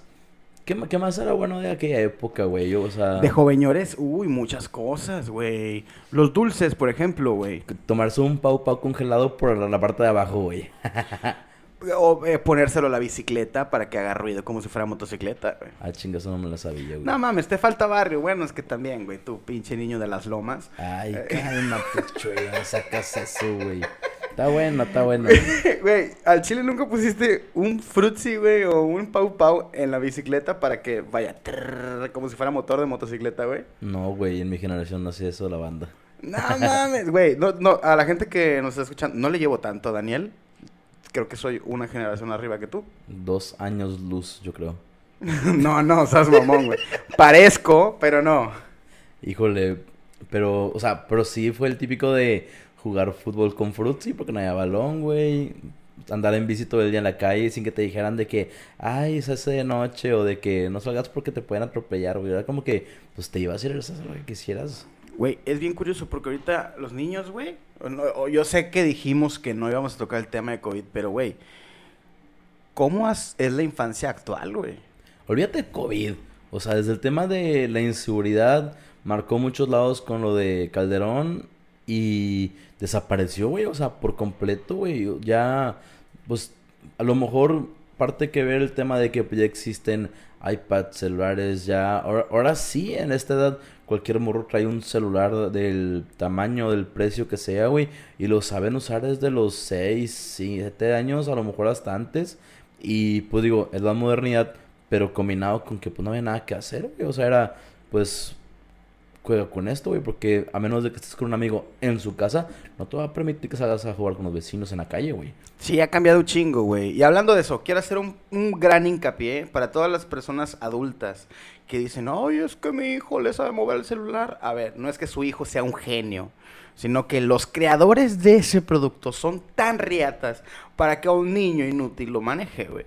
¿Qué, más era bueno de aquella época, güey? O sea, De joveñores, uy, muchas cosas, güey. Los dulces, por ejemplo, güey. tomarse un pau pau congelado por la, la parte de abajo, güey. O eh, ponérselo a la bicicleta para que haga ruido como si fuera motocicleta, güey. Ah, chinga, eso no me lo sabía, güey. No mames, te falta barrio. Bueno, es que también, güey, tú pinche niño de las lomas. Ay, Eh. cálmate, chuy, no sacas eso, güey. Está bueno, está bueno. Güey, al chile nunca pusiste un frutzi, güey, o un pau pau en la bicicleta para que vaya trrr, como si fuera motor de motocicleta, güey. No, güey, en mi generación no hacía eso la banda. No mames, güey. No, no, a la gente que nos está escuchando, no le llevo tanto, Daniel. Creo que soy una generación arriba que tú. Dos años luz, yo creo. no, no, seas mamón, güey. Parezco, pero no. Híjole, pero, o sea, pero sí fue el típico de jugar fútbol con Fruitsy porque no había balón, güey. Andar en bici todo el día en la calle sin que te dijeran de que, ay, se hace de noche o de que no salgas porque te pueden atropellar, güey. Era como que, pues te ibas a ir a hacer lo que quisieras. Güey, es bien curioso porque ahorita los niños, güey, yo sé que dijimos que no íbamos a tocar el tema de COVID, pero, güey, ¿cómo es la infancia actual, güey? Olvídate de COVID. O sea, desde el tema de la inseguridad, marcó muchos lados con lo de Calderón y desapareció, güey. O sea, por completo, güey. Ya, pues, a lo mejor parte que ver el tema de que ya existen iPads, celulares, ya. Ahora, ahora sí, en esta edad, cualquier morro trae un celular del tamaño, del precio que sea, güey. Y lo saben usar desde los 6, 7 años, a lo mejor hasta antes. Y pues digo, es la modernidad, pero combinado con que pues no había nada que hacer, güey. O sea, era pues juega con esto, güey, porque a menos de que estés con un amigo en su casa, no te va a permitir que salgas a jugar con los vecinos en la calle, güey. Sí, ha cambiado un chingo, güey. Y hablando de eso, quiero hacer un, un gran hincapié para todas las personas adultas que dicen, ay, es que mi hijo le sabe mover el celular. A ver, no es que su hijo sea un genio, sino que los creadores de ese producto son tan riatas para que a un niño inútil lo maneje, güey.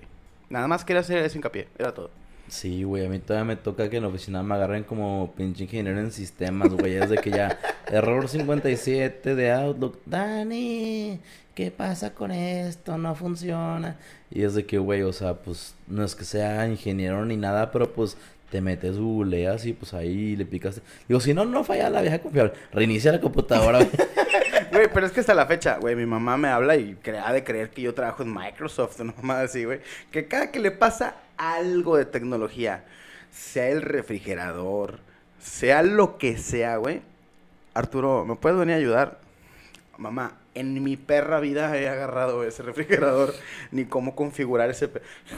Nada más quería hacer ese hincapié, era todo. Sí, güey, a mí todavía me toca que en la oficina me agarren como pinche ingeniero en sistemas, güey. Es de que ya, error 57 de Outlook. Dani, ¿qué pasa con esto? No funciona. Y es de que, güey, o sea, pues no es que sea ingeniero ni nada, pero pues te metes, googleas y pues ahí le picas. Digo, si no, no falla la vieja confiable. Reinicia la computadora, güey. Güey, pero es que hasta la fecha, güey, mi mamá me habla y ha de creer que yo trabajo en Microsoft, no más así, güey. Que cada que le pasa algo de tecnología, sea el refrigerador, sea lo que sea, güey. Arturo, ¿me puedes venir a ayudar? Mamá, en mi perra vida he agarrado ese refrigerador, ni cómo configurar ese...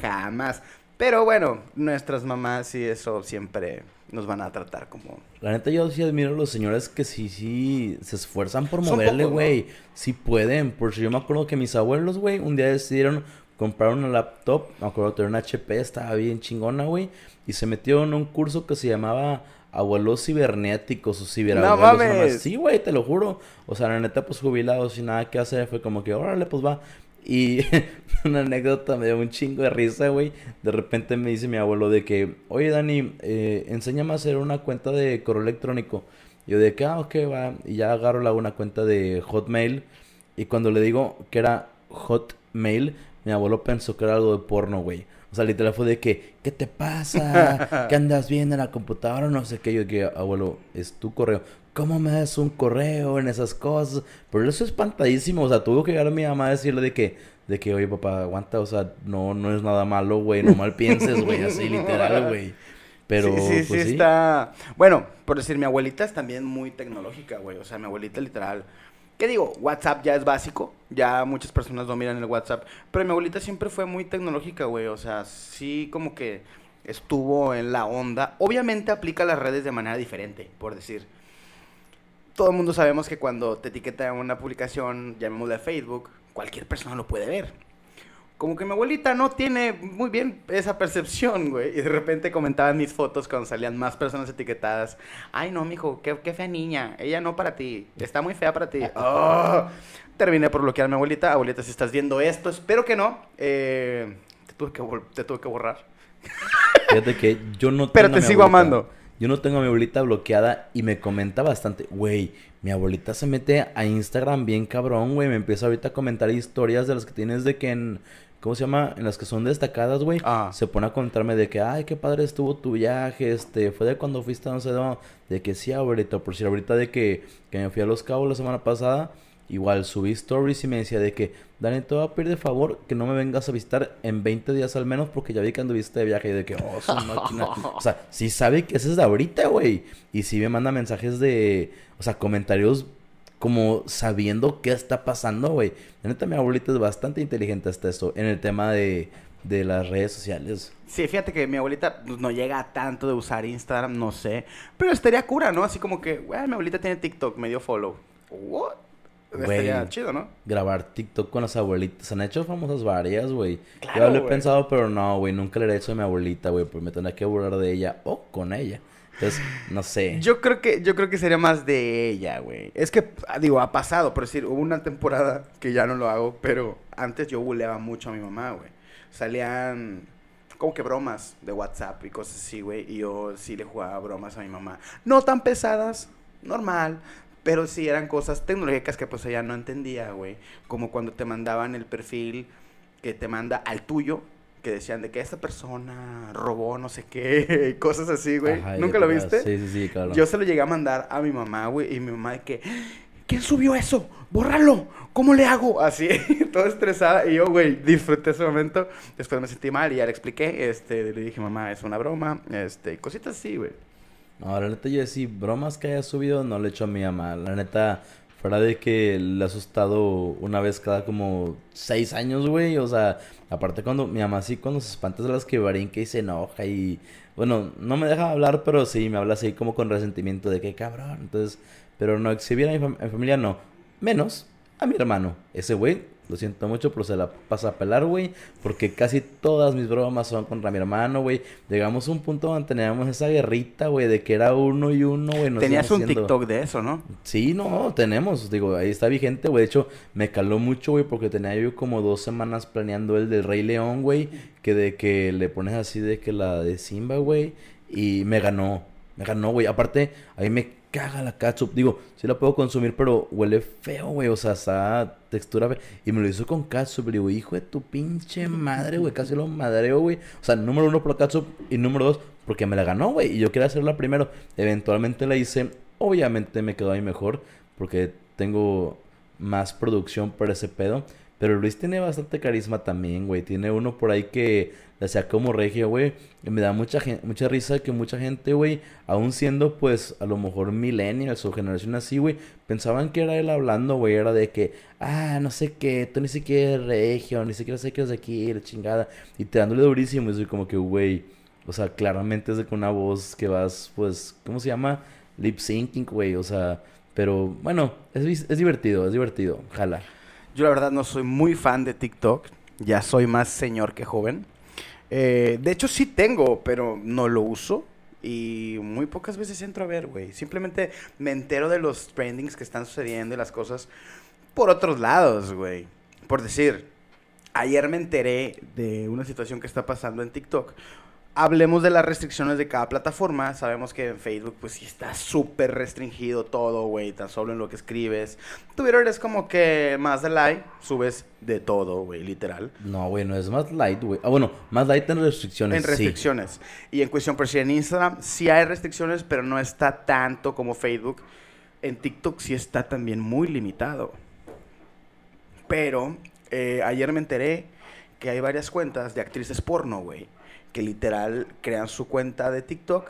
Jamás. Pero bueno, nuestras mamás y eso siempre nos van a tratar como... La neta yo sí admiro a los señores que sí, sí, se esfuerzan por moverle, güey. Sí pueden. Por si yo me acuerdo que mis abuelos, güey, un día decidieron comprar una laptop. Me acuerdo tener una HP, estaba bien chingona, güey. Y se metió en un curso que se llamaba abuelos cibernéticos o ciberabuelos. No mames. Sí, güey, te lo juro. O sea, la neta, pues jubilados sin nada que hacer, fue como que, órale, pues va. Y una anécdota me dio un chingo de risa, güey. De repente me dice mi abuelo de que, oye Dani, eh, enséñame a hacer una cuenta de correo electrónico. Yo de que, ah, ok, va. Y ya agarro la, una cuenta de Hotmail. Y cuando le digo que era Hotmail, mi abuelo pensó que era algo de porno, güey. O sea, literal fue de que, ¿qué te pasa? ¿Qué andas viendo en la computadora? No sé qué. Yo que, abuelo, es tu correo. ¿Cómo me das un correo en esas cosas? Pero eso es espantadísimo. O sea, tuvo que llegar a mi mamá a decirle de que, de que, oye, papá, aguanta. O sea, no, no es nada malo, güey. No mal pienses, güey. Así, literal, güey. Pero, sí, sí, pues, sí, está... Bueno, por decir, mi abuelita es también muy tecnológica, güey. O sea, mi abuelita literal... ¿Qué digo? WhatsApp ya es básico. Ya muchas personas dominan el WhatsApp. Pero mi abuelita siempre fue muy tecnológica, güey. O sea, sí como que estuvo en la onda. Obviamente aplica las redes de manera diferente, por decir todo el mundo sabemos que cuando te etiqueta una publicación, llamémosla Facebook, cualquier persona lo puede ver. Como que mi abuelita no tiene muy bien esa percepción, güey. Y de repente comentaban mis fotos cuando salían más personas etiquetadas. Ay, no, mijo, qué, qué fea niña. Ella no para ti. Está muy fea para ti. Oh. Terminé por bloquear a mi abuelita. Abuelita, si estás viendo esto, espero que no. Eh, te, tuve que, te tuve que borrar. Fíjate que yo no Pero te sigo amando. Yo no tengo a mi abuelita bloqueada y me comenta bastante, güey, mi abuelita se mete a Instagram bien cabrón, güey, me empieza ahorita a comentar historias de las que tienes de que en, ¿cómo se llama? En las que son destacadas, güey. Ah. Se pone a contarme de que, ay, qué padre estuvo tu viaje, este, fue de cuando fuiste a no sé dónde, de que sí, abuelita, por si ahorita de que, que me fui a Los Cabos la semana pasada Igual subí stories y me decía de que, Dani, te voy a pedir de favor que no me vengas a visitar en 20 días al menos porque ya vi que anduviste de viaje y de que, oh, su máquina. o sea, sí sabe que ese es de ahorita, güey. Y sí me manda mensajes de, o sea, comentarios como sabiendo qué está pasando, güey. La neta, mi abuelita es bastante inteligente hasta eso en el tema de, de las redes sociales. Sí, fíjate que mi abuelita pues, no llega a tanto de usar Instagram, no sé. Pero estaría cura, ¿no? Así como que, güey, mi abuelita tiene TikTok, me dio follow. ¿What? Estaría chido, ¿no? Grabar TikTok con las abuelitas. Han hecho famosas varias, güey. Yo lo he pensado, pero no, güey. Nunca le he hecho a mi abuelita, güey. Pues me tendría que burlar de ella o con ella. Entonces, no sé. Yo creo que, yo creo que sería más de ella, güey. Es que, digo, ha pasado, por decir, hubo una temporada que ya no lo hago, pero antes yo buleaba mucho a mi mamá, güey. Salían como que bromas de WhatsApp y cosas así, güey. Y yo sí le jugaba bromas a mi mamá. No tan pesadas, normal. Pero sí eran cosas tecnológicas que pues ella no entendía, güey. Como cuando te mandaban el perfil que te manda al tuyo, que decían de que esta persona robó no sé qué, cosas así, güey. ¿Nunca lo viste? Sí, sí, sí, claro. Yo se lo llegué a mandar a mi mamá, güey, y mi mamá de que, ¿quién subió eso? ¡Bórralo! ¿Cómo le hago? Así, todo estresada. Y yo, güey, disfruté ese momento. Después me sentí mal y ya le expliqué. Este, le dije, mamá, es una broma. Este, cositas así, güey. No, la neta, yo sí, bromas que haya subido no le echo a mi mamá. La neta, fuera de que le ha asustado una vez cada como seis años, güey. O sea, aparte cuando mi mamá sí, cuando se espanta de las que brinca y se enoja y... Bueno, no me deja hablar, pero sí, me habla así como con resentimiento de que cabrón. Entonces, pero no exhibir a mi, fam- a mi familia, no. Menos a mi hermano. Ese güey, lo siento mucho, pero se la pasa a pelar, güey. Porque casi todas mis bromas son contra mi hermano, güey. Llegamos a un punto donde teníamos esa guerrita, güey, de que era uno y uno, güey. Tenías un haciendo- TikTok de eso, ¿no? Sí, no, tenemos. Digo, ahí está vigente, güey. De hecho, me caló mucho, güey, porque tenía yo como dos semanas planeando el del Rey León, güey. Que de que le pones así de que la de Simba, güey. Y me ganó. Me ganó, güey. Aparte, a mí me caga la ketchup. Digo, sí la puedo consumir, pero huele feo, güey. O sea, esa textura. Y me lo hizo con. Y digo, hijo de tu pinche madre, güey. Casi lo madreo, güey. O sea, número uno por la ketchup. Y número dos, porque me la ganó, güey. Y yo quería hacerla primero. Eventualmente la hice. Obviamente me quedó ahí mejor. Porque tengo más producción para ese pedo. Pero Luis tiene bastante carisma también, güey. Tiene uno por ahí que le hacía como regio, güey. Y me da mucha, mucha risa que mucha gente, güey, aún siendo pues a lo mejor millennials o generación así, güey, pensaban que era él hablando, güey. Era de que, ah, no sé qué, tú ni siquiera eres regio, ni siquiera sé que eres de aquí, la chingada. Y te dándole durísimo. Y soy como que, güey, o sea, claramente es de con una voz que vas, pues, ¿cómo se llama? Lip syncing, güey. O sea, pero bueno, es, es divertido, es divertido. Jala. Yo la verdad no soy muy fan de TikTok. Ya soy más señor que joven. Eh, de hecho sí tengo, pero no lo uso. Y muy pocas veces entro a ver, güey. Simplemente me entero de los trendings que están sucediendo y las cosas por otros lados, güey. Por decir, ayer me enteré de una situación que está pasando en TikTok. Hablemos de las restricciones de cada plataforma. Sabemos que en Facebook, pues sí está súper restringido todo, güey. Tan solo en lo que escribes. Twitter es como que más de like, subes de todo, güey, literal. No, güey, no es más light, güey. Ah, bueno, más light en restricciones. En restricciones. Y en cuestión, por si en Instagram sí hay restricciones, pero no está tanto como Facebook. En TikTok sí está también muy limitado. Pero eh, ayer me enteré que hay varias cuentas de actrices porno, güey, que literal crean su cuenta de TikTok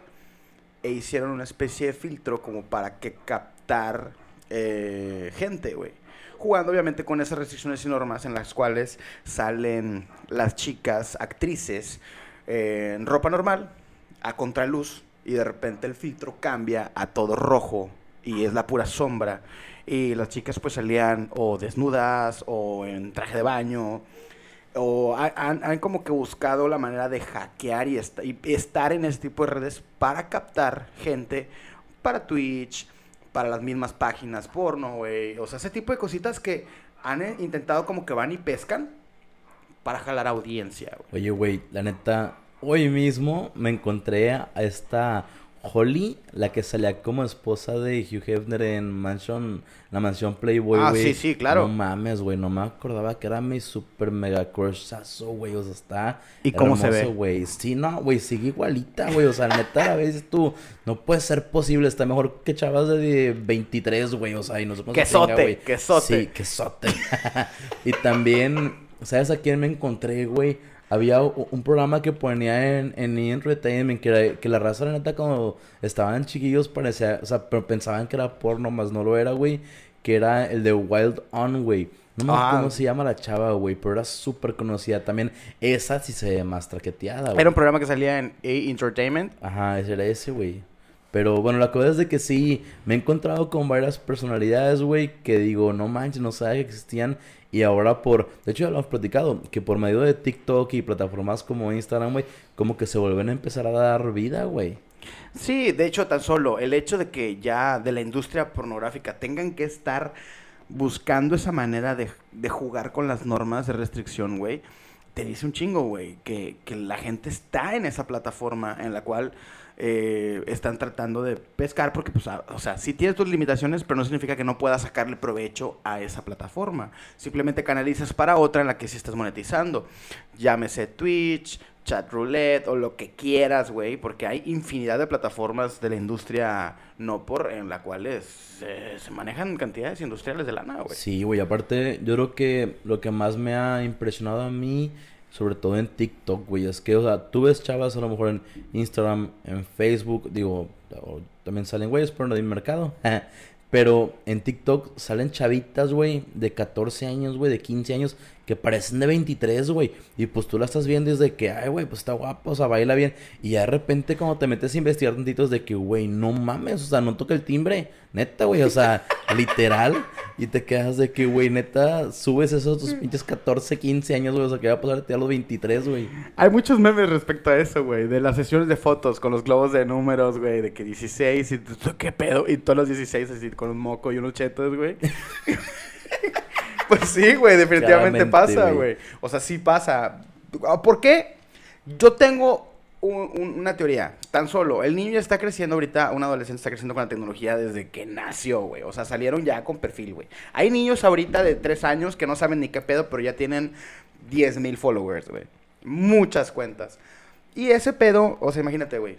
e hicieron una especie de filtro como para que captar eh, gente, güey. Jugando obviamente con esas restricciones y normas en las cuales salen las chicas actrices eh, en ropa normal, a contraluz, y de repente el filtro cambia a todo rojo y es la pura sombra. Y las chicas pues salían o desnudas o en traje de baño. O ha- han, como que buscado la manera de hackear y, esta- y estar en ese tipo de redes para captar gente para Twitch, para las mismas páginas porno, güey. O sea, ese tipo de cositas que han eh, intentado como que van y pescan para jalar audiencia, güey. Oye, güey, la neta, hoy mismo me encontré a esta Holly, la que salía como esposa de Hugh Hefner en Mansion, la mansión Playboy, Ah, sí, sí, claro. No mames, güey, no me acordaba que era mi super mega crushazo, güey, o sea, está ¿Y cómo se ve? güey. Sí, no, güey, sigue igualita, güey, o sea, neta, a veces tú, no puede ser posible, está mejor que chavas de 23, güey, o sea, y no sé cómo se Quesote, güey. quesote. Sí, quesote. y también, ¿sabes a quién me encontré, güey? Había un programa que ponía en, en E! Entertainment que, era- que la raza, la neta, cuando estaban chiquillos parecía, o sea, pero pensaban que era porno, más no lo era, güey. Que era el de Wild On, güey. No me acuerdo Ah. cómo se llama la chava, güey, pero era súper conocida también. Esa sí se ve más traqueteada, güey. Era un programa que salía en A Entertainment. Ajá, ese era ese, güey. Pero bueno, la cosa es de que sí, me he encontrado con varias personalidades, güey, que digo, no manches, no sabía que existían. Y ahora por, de hecho ya lo hemos platicado, que por medio de TikTok y plataformas como Instagram, güey, como que se vuelven a empezar a dar vida, güey. Sí, de hecho, tan solo el hecho de que ya de la industria pornográfica tengan que estar buscando esa manera de, de jugar con las normas de restricción, güey, te dice un chingo, güey, que, que la gente está en esa plataforma en la cual eh, están tratando de pescar, porque, pues, a- o sea, sí tienes tus limitaciones, pero no significa que no puedas sacarle provecho a esa plataforma. Simplemente canalizas para otra en la que sí estás monetizando. Llámese Twitch, chat roulette o lo que quieras, güey, porque hay infinidad de plataformas de la industria no por en la cuales se, se manejan cantidades industriales de lana, güey. Sí, güey, aparte yo creo que lo que más me ha impresionado a mí, sobre todo en TikTok, güey, es que, o sea, tú ves chavas a lo mejor en Instagram, en Facebook, digo, también salen güeyes, pero no mi mercado. Pero en TikTok salen chavitas, güey, de 14 años, güey, de 15 años, que parecen de 23, güey. Y pues tú la estás viendo desde que, ay, güey, pues está guapa, o sea, baila bien. Y de repente cuando te metes a investigar tantitos de que, güey, no mames, o sea, no toca el timbre, neta, güey, o sea, literal. Y te quedas de que, güey, neta, subes esos tus pinches 14, 15 años, güey, o sea, que va a pasarte a los 23, güey. Hay muchos memes respecto a eso, güey, de las sesiones de fotos con los globos de números, güey, de que 16 y tú, qué pedo, y todos los 16 así con un moco y unos chetos, güey. Pues sí, güey, definitivamente Claramente, pasa, güey. O sea, sí pasa. ¿Por qué? Yo tengo un- un- una teoría. Tan solo, el niño ya está creciendo ahorita, un adolescente está creciendo con la tecnología desde que nació, güey. O sea, salieron ya con perfil, güey. Hay niños ahorita de tres años que no saben ni qué pedo, pero ya tienen 10 mil followers, güey. Muchas cuentas. Y ese pedo, o sea, imagínate, güey.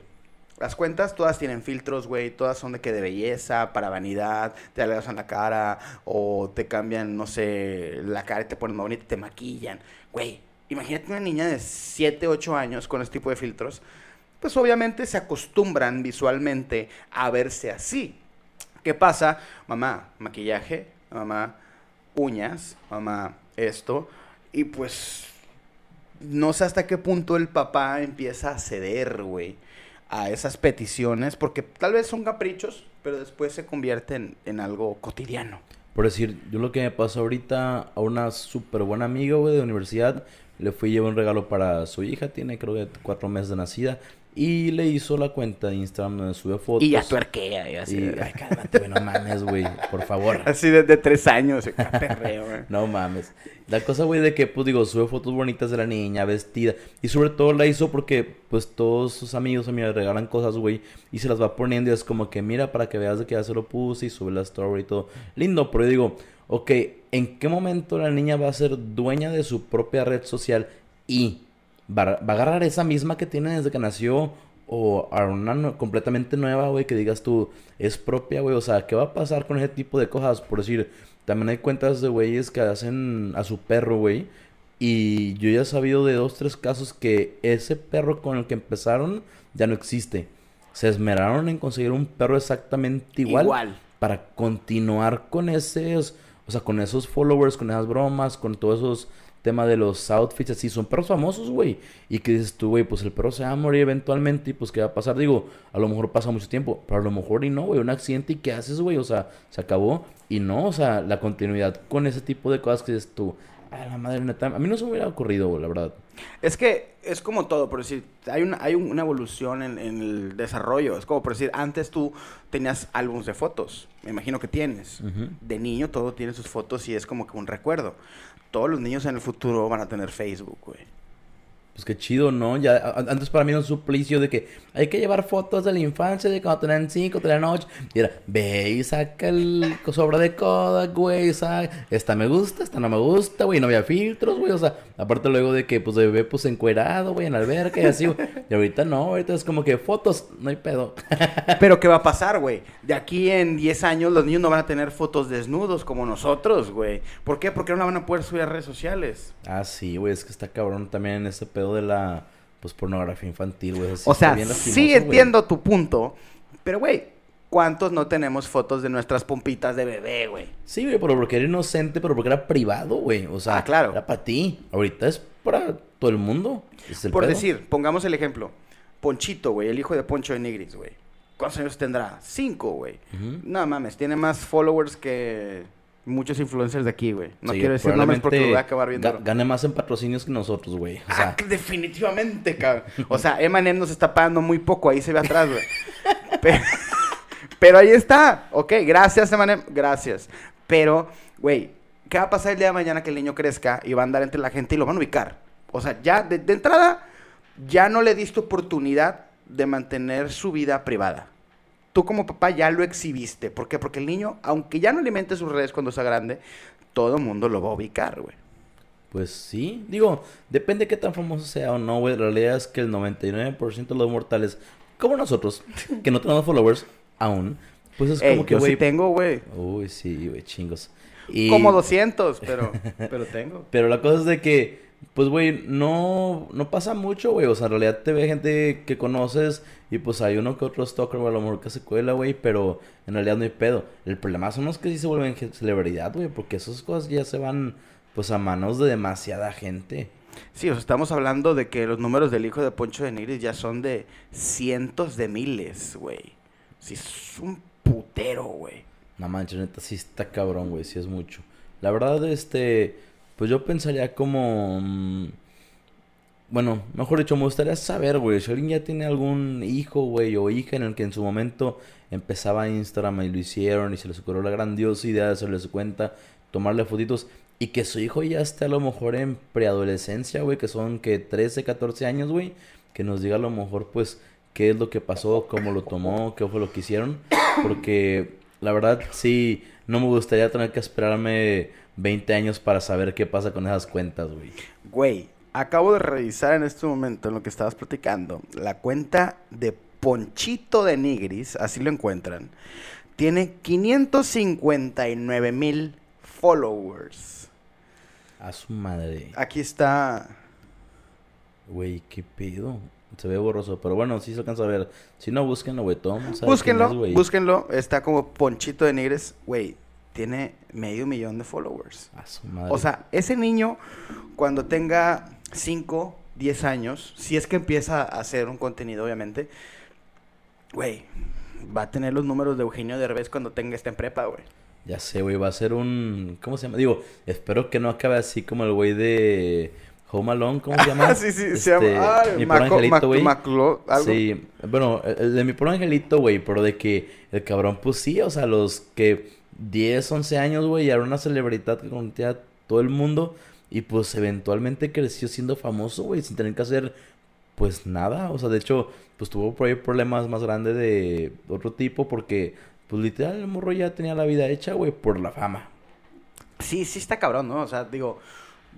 Las cuentas todas tienen filtros, güey. Todas son de que de belleza, para vanidad, te adelgazan la cara o te cambian, no sé, la cara y te ponen más bonita te maquillan. Güey, imagínate una niña de 7, 8 años con este tipo de filtros. Pues obviamente se acostumbran visualmente a verse así. ¿Qué pasa? Mamá, maquillaje, mamá, uñas, mamá, esto. Y pues no sé hasta qué punto el papá empieza a ceder, güey, a esas peticiones, porque tal vez son caprichos, pero después se convierten en algo cotidiano. Por decir, yo lo que me pasó ahorita a una súper buena amiga, güey, de universidad, le fui y un regalo para su hija, tiene creo que cuatro meses de nacida, y le hizo la cuenta de Instagram donde sube fotos. Y ya tuerquea, y así. Y, ay, cálmate, güey, no mames, güey, por favor. Así desde tres años, güey. No mames. La cosa, güey, de que, pues digo, sube fotos bonitas de la niña, vestida. Y sobre todo la hizo porque, pues, todos sus amigos, amigas, le regalan cosas, güey. Y se las va poniendo y es como que, mira, para que veas de que ya se lo puse y sube la story y todo. Lindo, pero yo digo, ok, ¿en qué momento la niña va a ser dueña de su propia red social y va, a- va a agarrar esa misma que tiene desde que nació o a una no- completamente nueva, güey, que digas tú, es propia, güey? O sea, ¿qué va a pasar con ese tipo de cosas? Por decir, también hay cuentas de güeyes que hacen a su perro, güey. Y yo ya he sabido de dos, tres casos que ese perro con el que empezaron ya no existe. Se esmeraron en conseguir un perro exactamente igual, Igual. para continuar con esos, o sea, con esos followers, con esas bromas, con todos esos temas de los outfits, así, son perros famosos, güey. Y que dices tú, güey, pues el perro se va a morir eventualmente y pues qué va a pasar, digo, a lo mejor pasa mucho tiempo, pero a lo mejor y no, güey, un accidente y qué haces, güey, o sea, se acabó y no, o sea, la continuidad con ese tipo de cosas que dices tú, a la madre neta, a mí no se me hubiera ocurrido, la verdad. Es que es como todo, por decir, hay una, hay una evolución en, en el desarrollo. Es como por decir, antes tú tenías álbumes de fotos, me imagino que tienes. Ujú. De niño todo tiene sus fotos y es como que un recuerdo. Todos los niños en el futuro van a tener Facebook, güey. Pues qué chido, ¿no? Ya, antes para mí era un suplicio de que hay que llevar fotos de la infancia, de cuando tenían 5, tenían 8. Y era, ve y saca el sobra de Kodak, güey, saca- Esta me gusta, esta no me gusta, güey, no había filtros, güey. O sea, aparte luego de que, pues, de bebé, pues, encuerado, güey, en la alberca y así, güey. Y ahorita no, ahorita es como que fotos, no hay pedo. Pero ¿qué va a pasar, güey? De aquí en 10 años los niños no van a tener fotos desnudos como nosotros, güey. ¿Por qué? Porque no la van a poder subir a redes sociales. ah, sí, güey, es que está cabrón también ese pedo de la, pues, pornografía infantil, güey. o sea, bien lastimoso, sí entiendo tu punto, pero, güey, ¿cuántos no tenemos fotos de nuestras pompitas de bebé, güey? Sí, güey, pero porque era inocente, pero porque era privado, güey. O sea, Ah, claro. era para ti. Ahorita es para todo el mundo. Es el Por pedo. decir, pongamos el ejemplo. Ponchito, güey, el hijo de Poncho de Nigris, güey. ¿Cuántos años tendrá? Cinco, güey. Ujú. No mames, tiene más followers que muchos influencers de aquí, güey. No Sí, quiero decir nombres porque lo voy a acabar viendo. ga- Gane más en patrocinios que nosotros, güey. O sea, Ah, definitivamente, cabrón. O sea, Emanem nos está pagando muy poco, ahí se ve atrás, güey. Pe- Pero, ahí está. Ok, gracias, Emanem. Gracias. Pero, güey, ¿qué va a pasar el día de mañana que el niño crezca y va a andar entre la gente y lo van a ubicar? O sea, ya de, de entrada, ya no le diste oportunidad de mantener su vida privada. Tú como papá ya lo exhibiste. ¿Por qué? Porque el niño, aunque ya no alimente sus redes cuando sea grande, todo el mundo lo va a ubicar, güey. Pues sí, digo, depende de qué tan famoso sea o no, güey. La realidad es que el 99% de los mortales, como nosotros, que no tenemos followers aún, pues es Ey, como que, yo sí tengo, güey. Uy, sí, güey, chingos. Y- Como 200, pero, pero tengo. Pero la cosa es de que, pues, güey, no, no pasa mucho, güey. O sea, en realidad te ve gente que conoces y pues hay uno que otro stalker, güey, a lo mejor que se cuela, güey, pero en realidad no hay pedo. El problema son los que sí se vuelven celebridad, güey, porque esas cosas ya se van, pues, a manos de demasiada gente. Sí, o sea, estamos hablando de que los números del hijo de Poncho de Nigris ya son de cientos de miles, güey. Sí, es un putero, güey. No manches, neta, sí está cabrón, güey, sí es mucho. La verdad, este, pues yo pensaría como... mm, Bueno, mejor dicho, me gustaría saber, güey, si alguien ya tiene algún hijo, güey, o hija en el que en su momento empezaba Instagram y lo hicieron y se les ocurrió la grandiosa idea de hacerle su cuenta, tomarle fotitos y que su hijo ya esté a lo mejor en preadolescencia, güey, que son que 13, 14 años, güey, que nos diga a lo mejor, pues, qué es lo que pasó, cómo lo tomó, qué fue lo que hicieron, porque la verdad sí, no me gustaría tener que esperarme 20 años para saber qué pasa con esas cuentas, güey. Güey, acabo de revisar en este momento en lo que estabas platicando. La cuenta de Ponchito de Nigris, así lo encuentran, tiene 559 mil followers. A su madre. Aquí está. Güey, qué pedo. Se ve borroso, pero bueno, sí se alcanza a ver. Si no, búsquenlo, güey. Quién Búsquenlo, es, güey. búsquenlo. Está como Ponchito de Nigris. Güey, tiene medio millón de followers. A su madre. O sea, ese niño, cuando tenga 5, 10 años, si es que empieza a hacer un contenido, obviamente, güey, va a tener los números de Eugenio Derbez cuando tenga esta en prepa, güey. Ya sé, güey, va a ser un... ¿Cómo se llama? Digo, espero que no acabe así como el güey de Home Alone, ¿cómo se llama? Ah, sí, sí, Este, se llama. Ay, Mi pobre Maco- angelito, güey. Maclo- algo. Sí, bueno, el el de mi pobre angelito, güey, pero de que el cabrón, pues sí, o sea, los que 10, 11 años, güey, era una celebridad que conocía todo el mundo y pues eventualmente creció siendo famoso, güey, sin tener que hacer, pues nada, o sea, de hecho, pues tuvo por ahí problemas más grandes de otro tipo porque, pues literal, el morro ya tenía la vida hecha, güey, por la fama. Sí, sí está cabrón, ¿no? O sea, digo,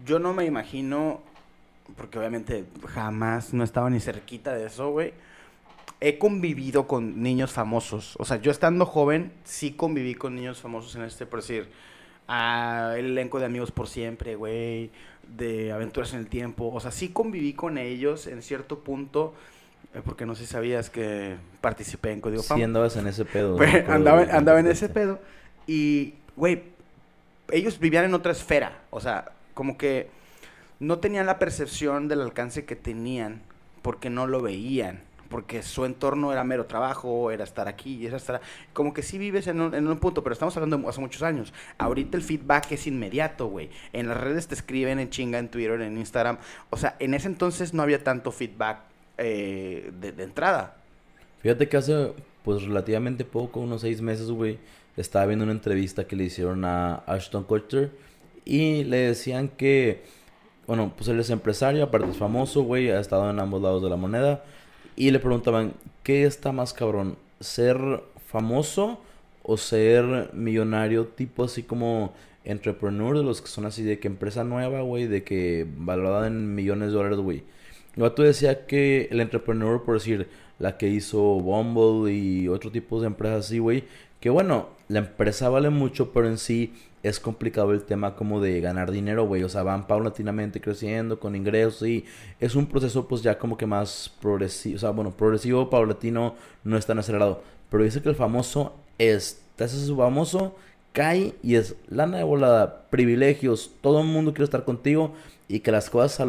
yo no me imagino, porque obviamente jamás no estaba ni cerquita de eso, güey. He convivido con niños famosos. O sea, yo estando joven, sí conviví con niños famosos en este, por decir, ah, el elenco de Amigos por Siempre, güey, de Aventuras en el Tiempo. O sea, sí conviví con ellos en cierto punto, eh, porque no sé si sabías que participé en Código Sí Fama. andabas en ese pedo. Acuerdo andaba, andaba en ese pedo. Y, güey, ellos vivían en otra esfera. O sea, como que no tenían la percepción del alcance que tenían porque no lo veían. Porque su entorno era mero trabajo, era estar aquí, era estar... Como que sí vives en un, en un punto, pero estamos hablando de hace muchos años. Ahorita el feedback es inmediato, güey. En las redes te escriben en chinga, en Twitter, en Instagram. O sea, en ese entonces no había tanto feedback eh, de, de entrada. Fíjate que hace, pues, relativamente poco, unos seis meses, güey, estaba viendo una entrevista que le hicieron a Ashton Kutcher y le decían que, bueno, pues él es empresario, aparte es famoso, güey, ha estado en ambos lados de la moneda y le preguntaban, ¿qué está más cabrón? ¿Ser famoso o ser millonario tipo así como entrepreneur de los que son así de que empresa nueva, güey, de que valorada en millones de dólares, güey? El vato decía que el entrepreneur, por decir, la que hizo Bumble y otro tipo de empresas así, güey, que bueno, la empresa vale mucho, pero en sí es complicado el tema como de ganar dinero, güey. O sea, van paulatinamente creciendo con ingresos y es un proceso pues ya como que más progresivo. O sea, bueno, progresivo, paulatino, no es tan acelerado. Pero dice que el famoso es, su famoso, cae y es lana de volada, privilegios, todo el mundo quiere estar contigo y que las cosas se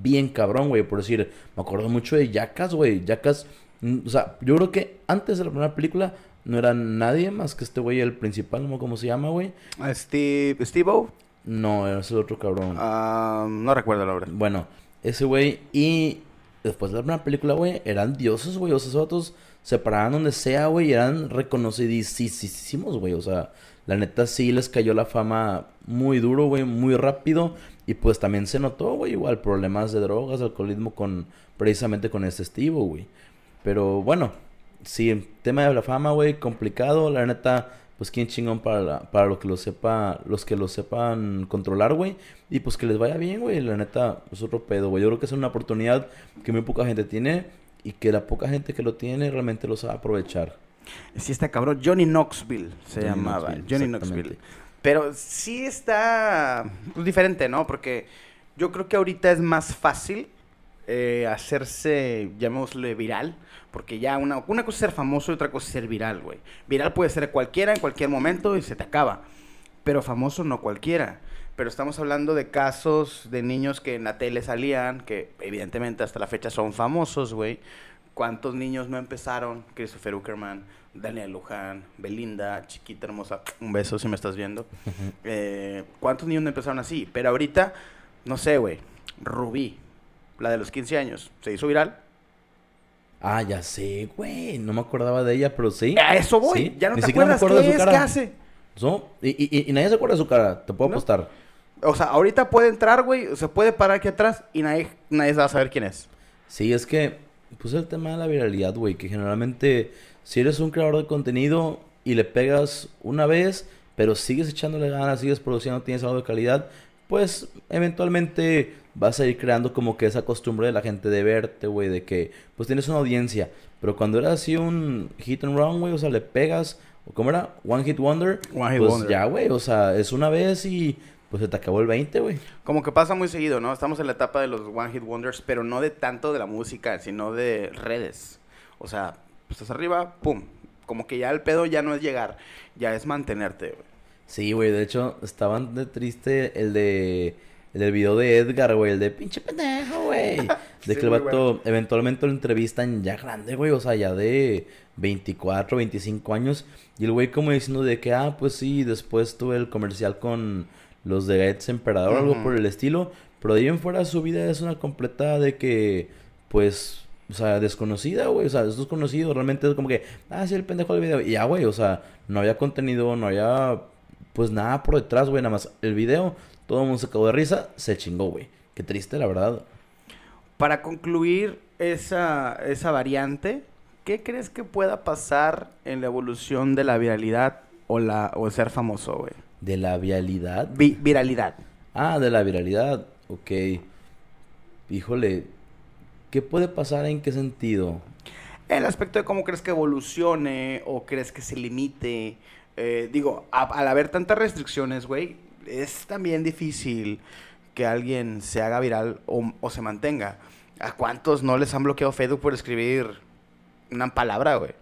bien cabrón, güey. Por decir, me acuerdo mucho de Jackass, güey. Jackass, mm, o sea, yo creo que antes de la primera película no era nadie más que este güey, el principal, no cómo se llama, güey. Steve, Steve-O, No, es el otro cabrón. ah, no recuerdo el nombre. Bueno, ese güey y después de la primera película, güey, eran dioses, güey. O sea, esos vatos se paraban donde sea, güey, y eran reconocidísimos, güey. O sea, la neta sí les cayó la fama muy duro, güey, muy rápido. Y pues también se notó, güey, igual problemas de drogas, alcoholismo con precisamente con este estivo, güey. Pero bueno, sí, el tema de la fama, güey, complicado. La neta, pues quién chingón para, la- para lo que lo sepa, los que lo sepan controlar, güey. Y pues que les vaya bien, güey. La neta, es otro pedo, güey. Yo creo que es una oportunidad que muy poca gente tiene y que la poca gente que lo tiene realmente lo sabe aprovechar. Sí está cabrón. Johnny Knoxville se Johnny llamaba. Knoxville, Johnny. Knoxville. Pero sí está pues, diferente, ¿no? Porque yo creo que ahorita es más fácil eh, hacerse, llamémosle viral. Porque ya una, una cosa es ser famoso y otra cosa es ser viral, güey. Viral puede ser cualquiera en cualquier momento y se te acaba. Pero famoso no cualquiera. Pero estamos hablando de casos de niños que en la tele salían, que evidentemente hasta la fecha son famosos, güey. ¿Cuántos niños no empezaron? Christopher Uckerman, Daniel Luján, Belinda, chiquita hermosa, un beso si me estás viendo. Eh, ¿Cuántos niños no empezaron así? Pero ahorita, no sé, güey, Rubí, la de los 15 años, se hizo viral. Ah, ya sé, güey. No me acordaba de ella, pero sí. A eso voy, Sí. ya no Ni te me acuerdas qué de su es, cara. qué hace. No, y, y- y nadie se acuerda de su cara, te puedo No. apostar. O sea, ahorita puede entrar, güey, se puede parar aquí atrás y nadie, nadie va a saber quién es. Sí, es que, pues el tema de la viralidad, güey, que generalmente si eres un creador de contenido y le pegas una vez, pero sigues echándole ganas, sigues produciendo, tienes algo de calidad, pues eventualmente vas a ir creando como que esa costumbre de la gente de verte, güey, de que pues tienes una audiencia. Pero cuando eras así un hit and run, güey, o sea, le pegas, o ¿cómo era? One hit wonder. One hit pues wonder. ya, güey, o sea, es una vez y pues se te acabó el 20, güey. Como que pasa muy seguido, ¿no? Estamos en la etapa de los One Hit Wonders, pero no de tanto de la música, sino de redes. O sea, pues, estás arriba, pum. Como que ya el pedo ya no es llegar, ya es mantenerte, güey. Sí, güey, de hecho, estaban de triste el de... El del video de Edgar, güey, el de pinche pendejo, güey. De Sí, que el vato eventualmente lo entrevistan ya grande, güey, o sea, ya de 24, 25 años. Y el güey como diciendo de que, ah, pues sí, después tuve el comercial con los de Gates Emperador, algo Ujú. por el estilo. Pero de ahí en fuera su vida es una completa de que, pues, o sea, desconocida, güey. O sea, es desconocido. Realmente es como que, ah, sí, el pendejo del video. Y ya, güey, o sea, no había contenido, no había, pues nada por detrás, güey. Nada más el video, todo el mundo se cagó de risa, se chingó, güey. Qué triste, la verdad. Para concluir esa, esa variante, ¿qué crees que pueda pasar en la evolución de la viralidad o, la, o ser famoso, güey? De la vialidad. Vi- viralidad. Ah, de la viralidad. Ok. Híjole. ¿Qué puede pasar en qué sentido? El aspecto de cómo crees que evolucione o crees que se limite. Eh, digo, a- al haber tantas restricciones, güey, es también difícil que alguien se haga viral o, se mantenga. ¿A cuántos no les han bloqueado Facebook por escribir una palabra, güey?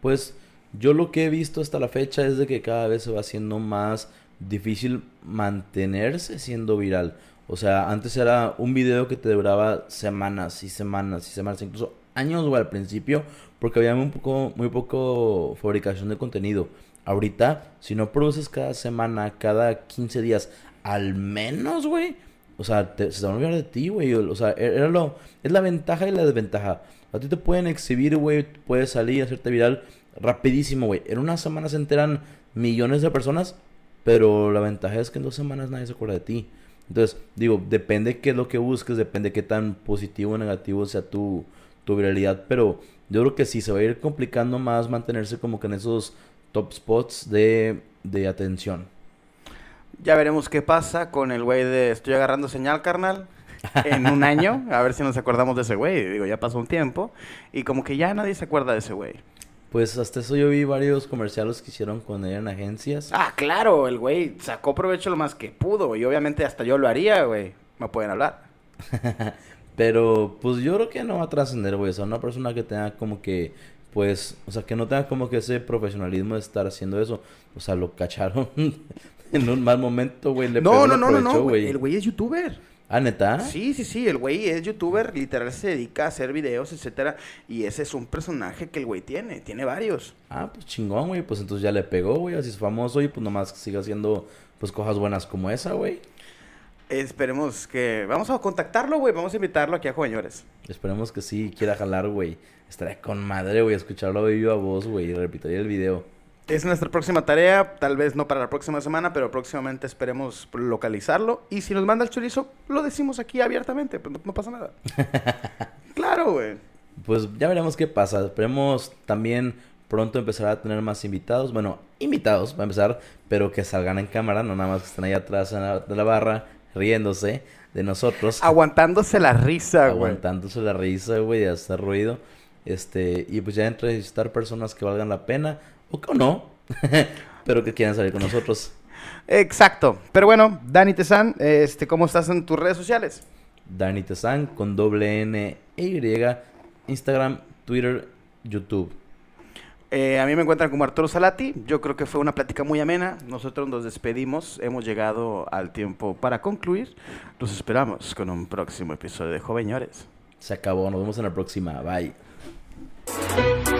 Pues yo lo que he visto hasta la fecha es de que cada vez se va haciendo más difícil mantenerse siendo viral. O sea, antes era un video que te duraba semanas y semanas y semanas, incluso años, al principio, porque había poco, muy poco fabricación de contenido. Ahorita, si no produces cada semana, cada 15 días, al menos, güey, o sea, te- se van a olvidar de ti, güey. O sea, e- era lo, es la ventaja y la desventaja. A ti te pueden exhibir, güey, puedes salir, hacerte viral rapidísimo, güey. En una semana se enteran millones de personas, pero la ventaja es que en dos semanas nadie se acuerda de ti. Entonces, digo, depende qué es lo que busques, depende qué tan positivo o negativo sea tu, tu viralidad, pero yo creo que sí se va a ir complicando más mantenerse como que en esos top spots de, de atención. Ya veremos qué pasa con el güey de estoy agarrando señal, carnal. En un año, a ver si nos acordamos de ese güey. Digo, ya pasó un tiempo. Y como que ya nadie se acuerda de ese güey. Pues hasta eso yo vi varios comerciales que hicieron con él en agencias. Ah, claro, el güey sacó provecho lo más que pudo. Y obviamente hasta yo lo haría, güey. Me pueden hablar. Pero pues yo creo que no va a trascender, güey. O sea, una persona que tenga como que, pues, o sea, que no tenga como que ese profesionalismo de estar haciendo eso. O sea, lo cacharon en un mal momento, güey. Le No, no, no, no, no, güey. El güey es youtuber. Ah, ¿neta? Sí, sí, sí. El güey es youtuber. Literal se dedica a hacer videos, etcétera. Y ese es un personaje que el güey tiene. Tiene varios. Ah, pues chingón, güey. Pues entonces ya le pegó, güey. Así es famoso y pues nomás siga haciendo, pues, cosas buenas como esa, güey. Esperemos que... Vamos a contactarlo, güey. Vamos a invitarlo aquí a Joveñores. Esperemos que sí quiera jalar, güey. Estaría con madre, güey, escucharlo de viva voz, güey. Y repetiría el video. Es nuestra próxima tarea, tal vez no para la próxima semana, pero próximamente esperemos localizarlo. Y si nos manda el chorizo, lo decimos aquí abiertamente, pues no, no pasa nada. claro, güey. Pues ya veremos qué pasa. Esperemos también Pronto empezará a tener más invitados. Bueno, invitados, va a empezar, pero que salgan en cámara, no nada más que estén ahí atrás en la- de la barra, riéndose de nosotros. Aguantándose la risa, güey. aguantándose la risa, güey, de hacer ruido. Este, y pues ya entrevistar personas que valgan la pena, o que no, pero que quieran salir con nosotros. Exacto. Pero bueno, Dani Tezán, este, ¿cómo estás en tus redes sociales? Dani Tezán con doble N e Y, Instagram, Twitter, YouTube. Eh, a mí me encuentran como Arturo Salati. Yo creo que fue una plática muy amena. Nosotros nos despedimos. Hemos llegado al tiempo para concluir. Los esperamos con un próximo episodio de Joveñores. Se acabó, nos vemos en la próxima, bye. Thank you.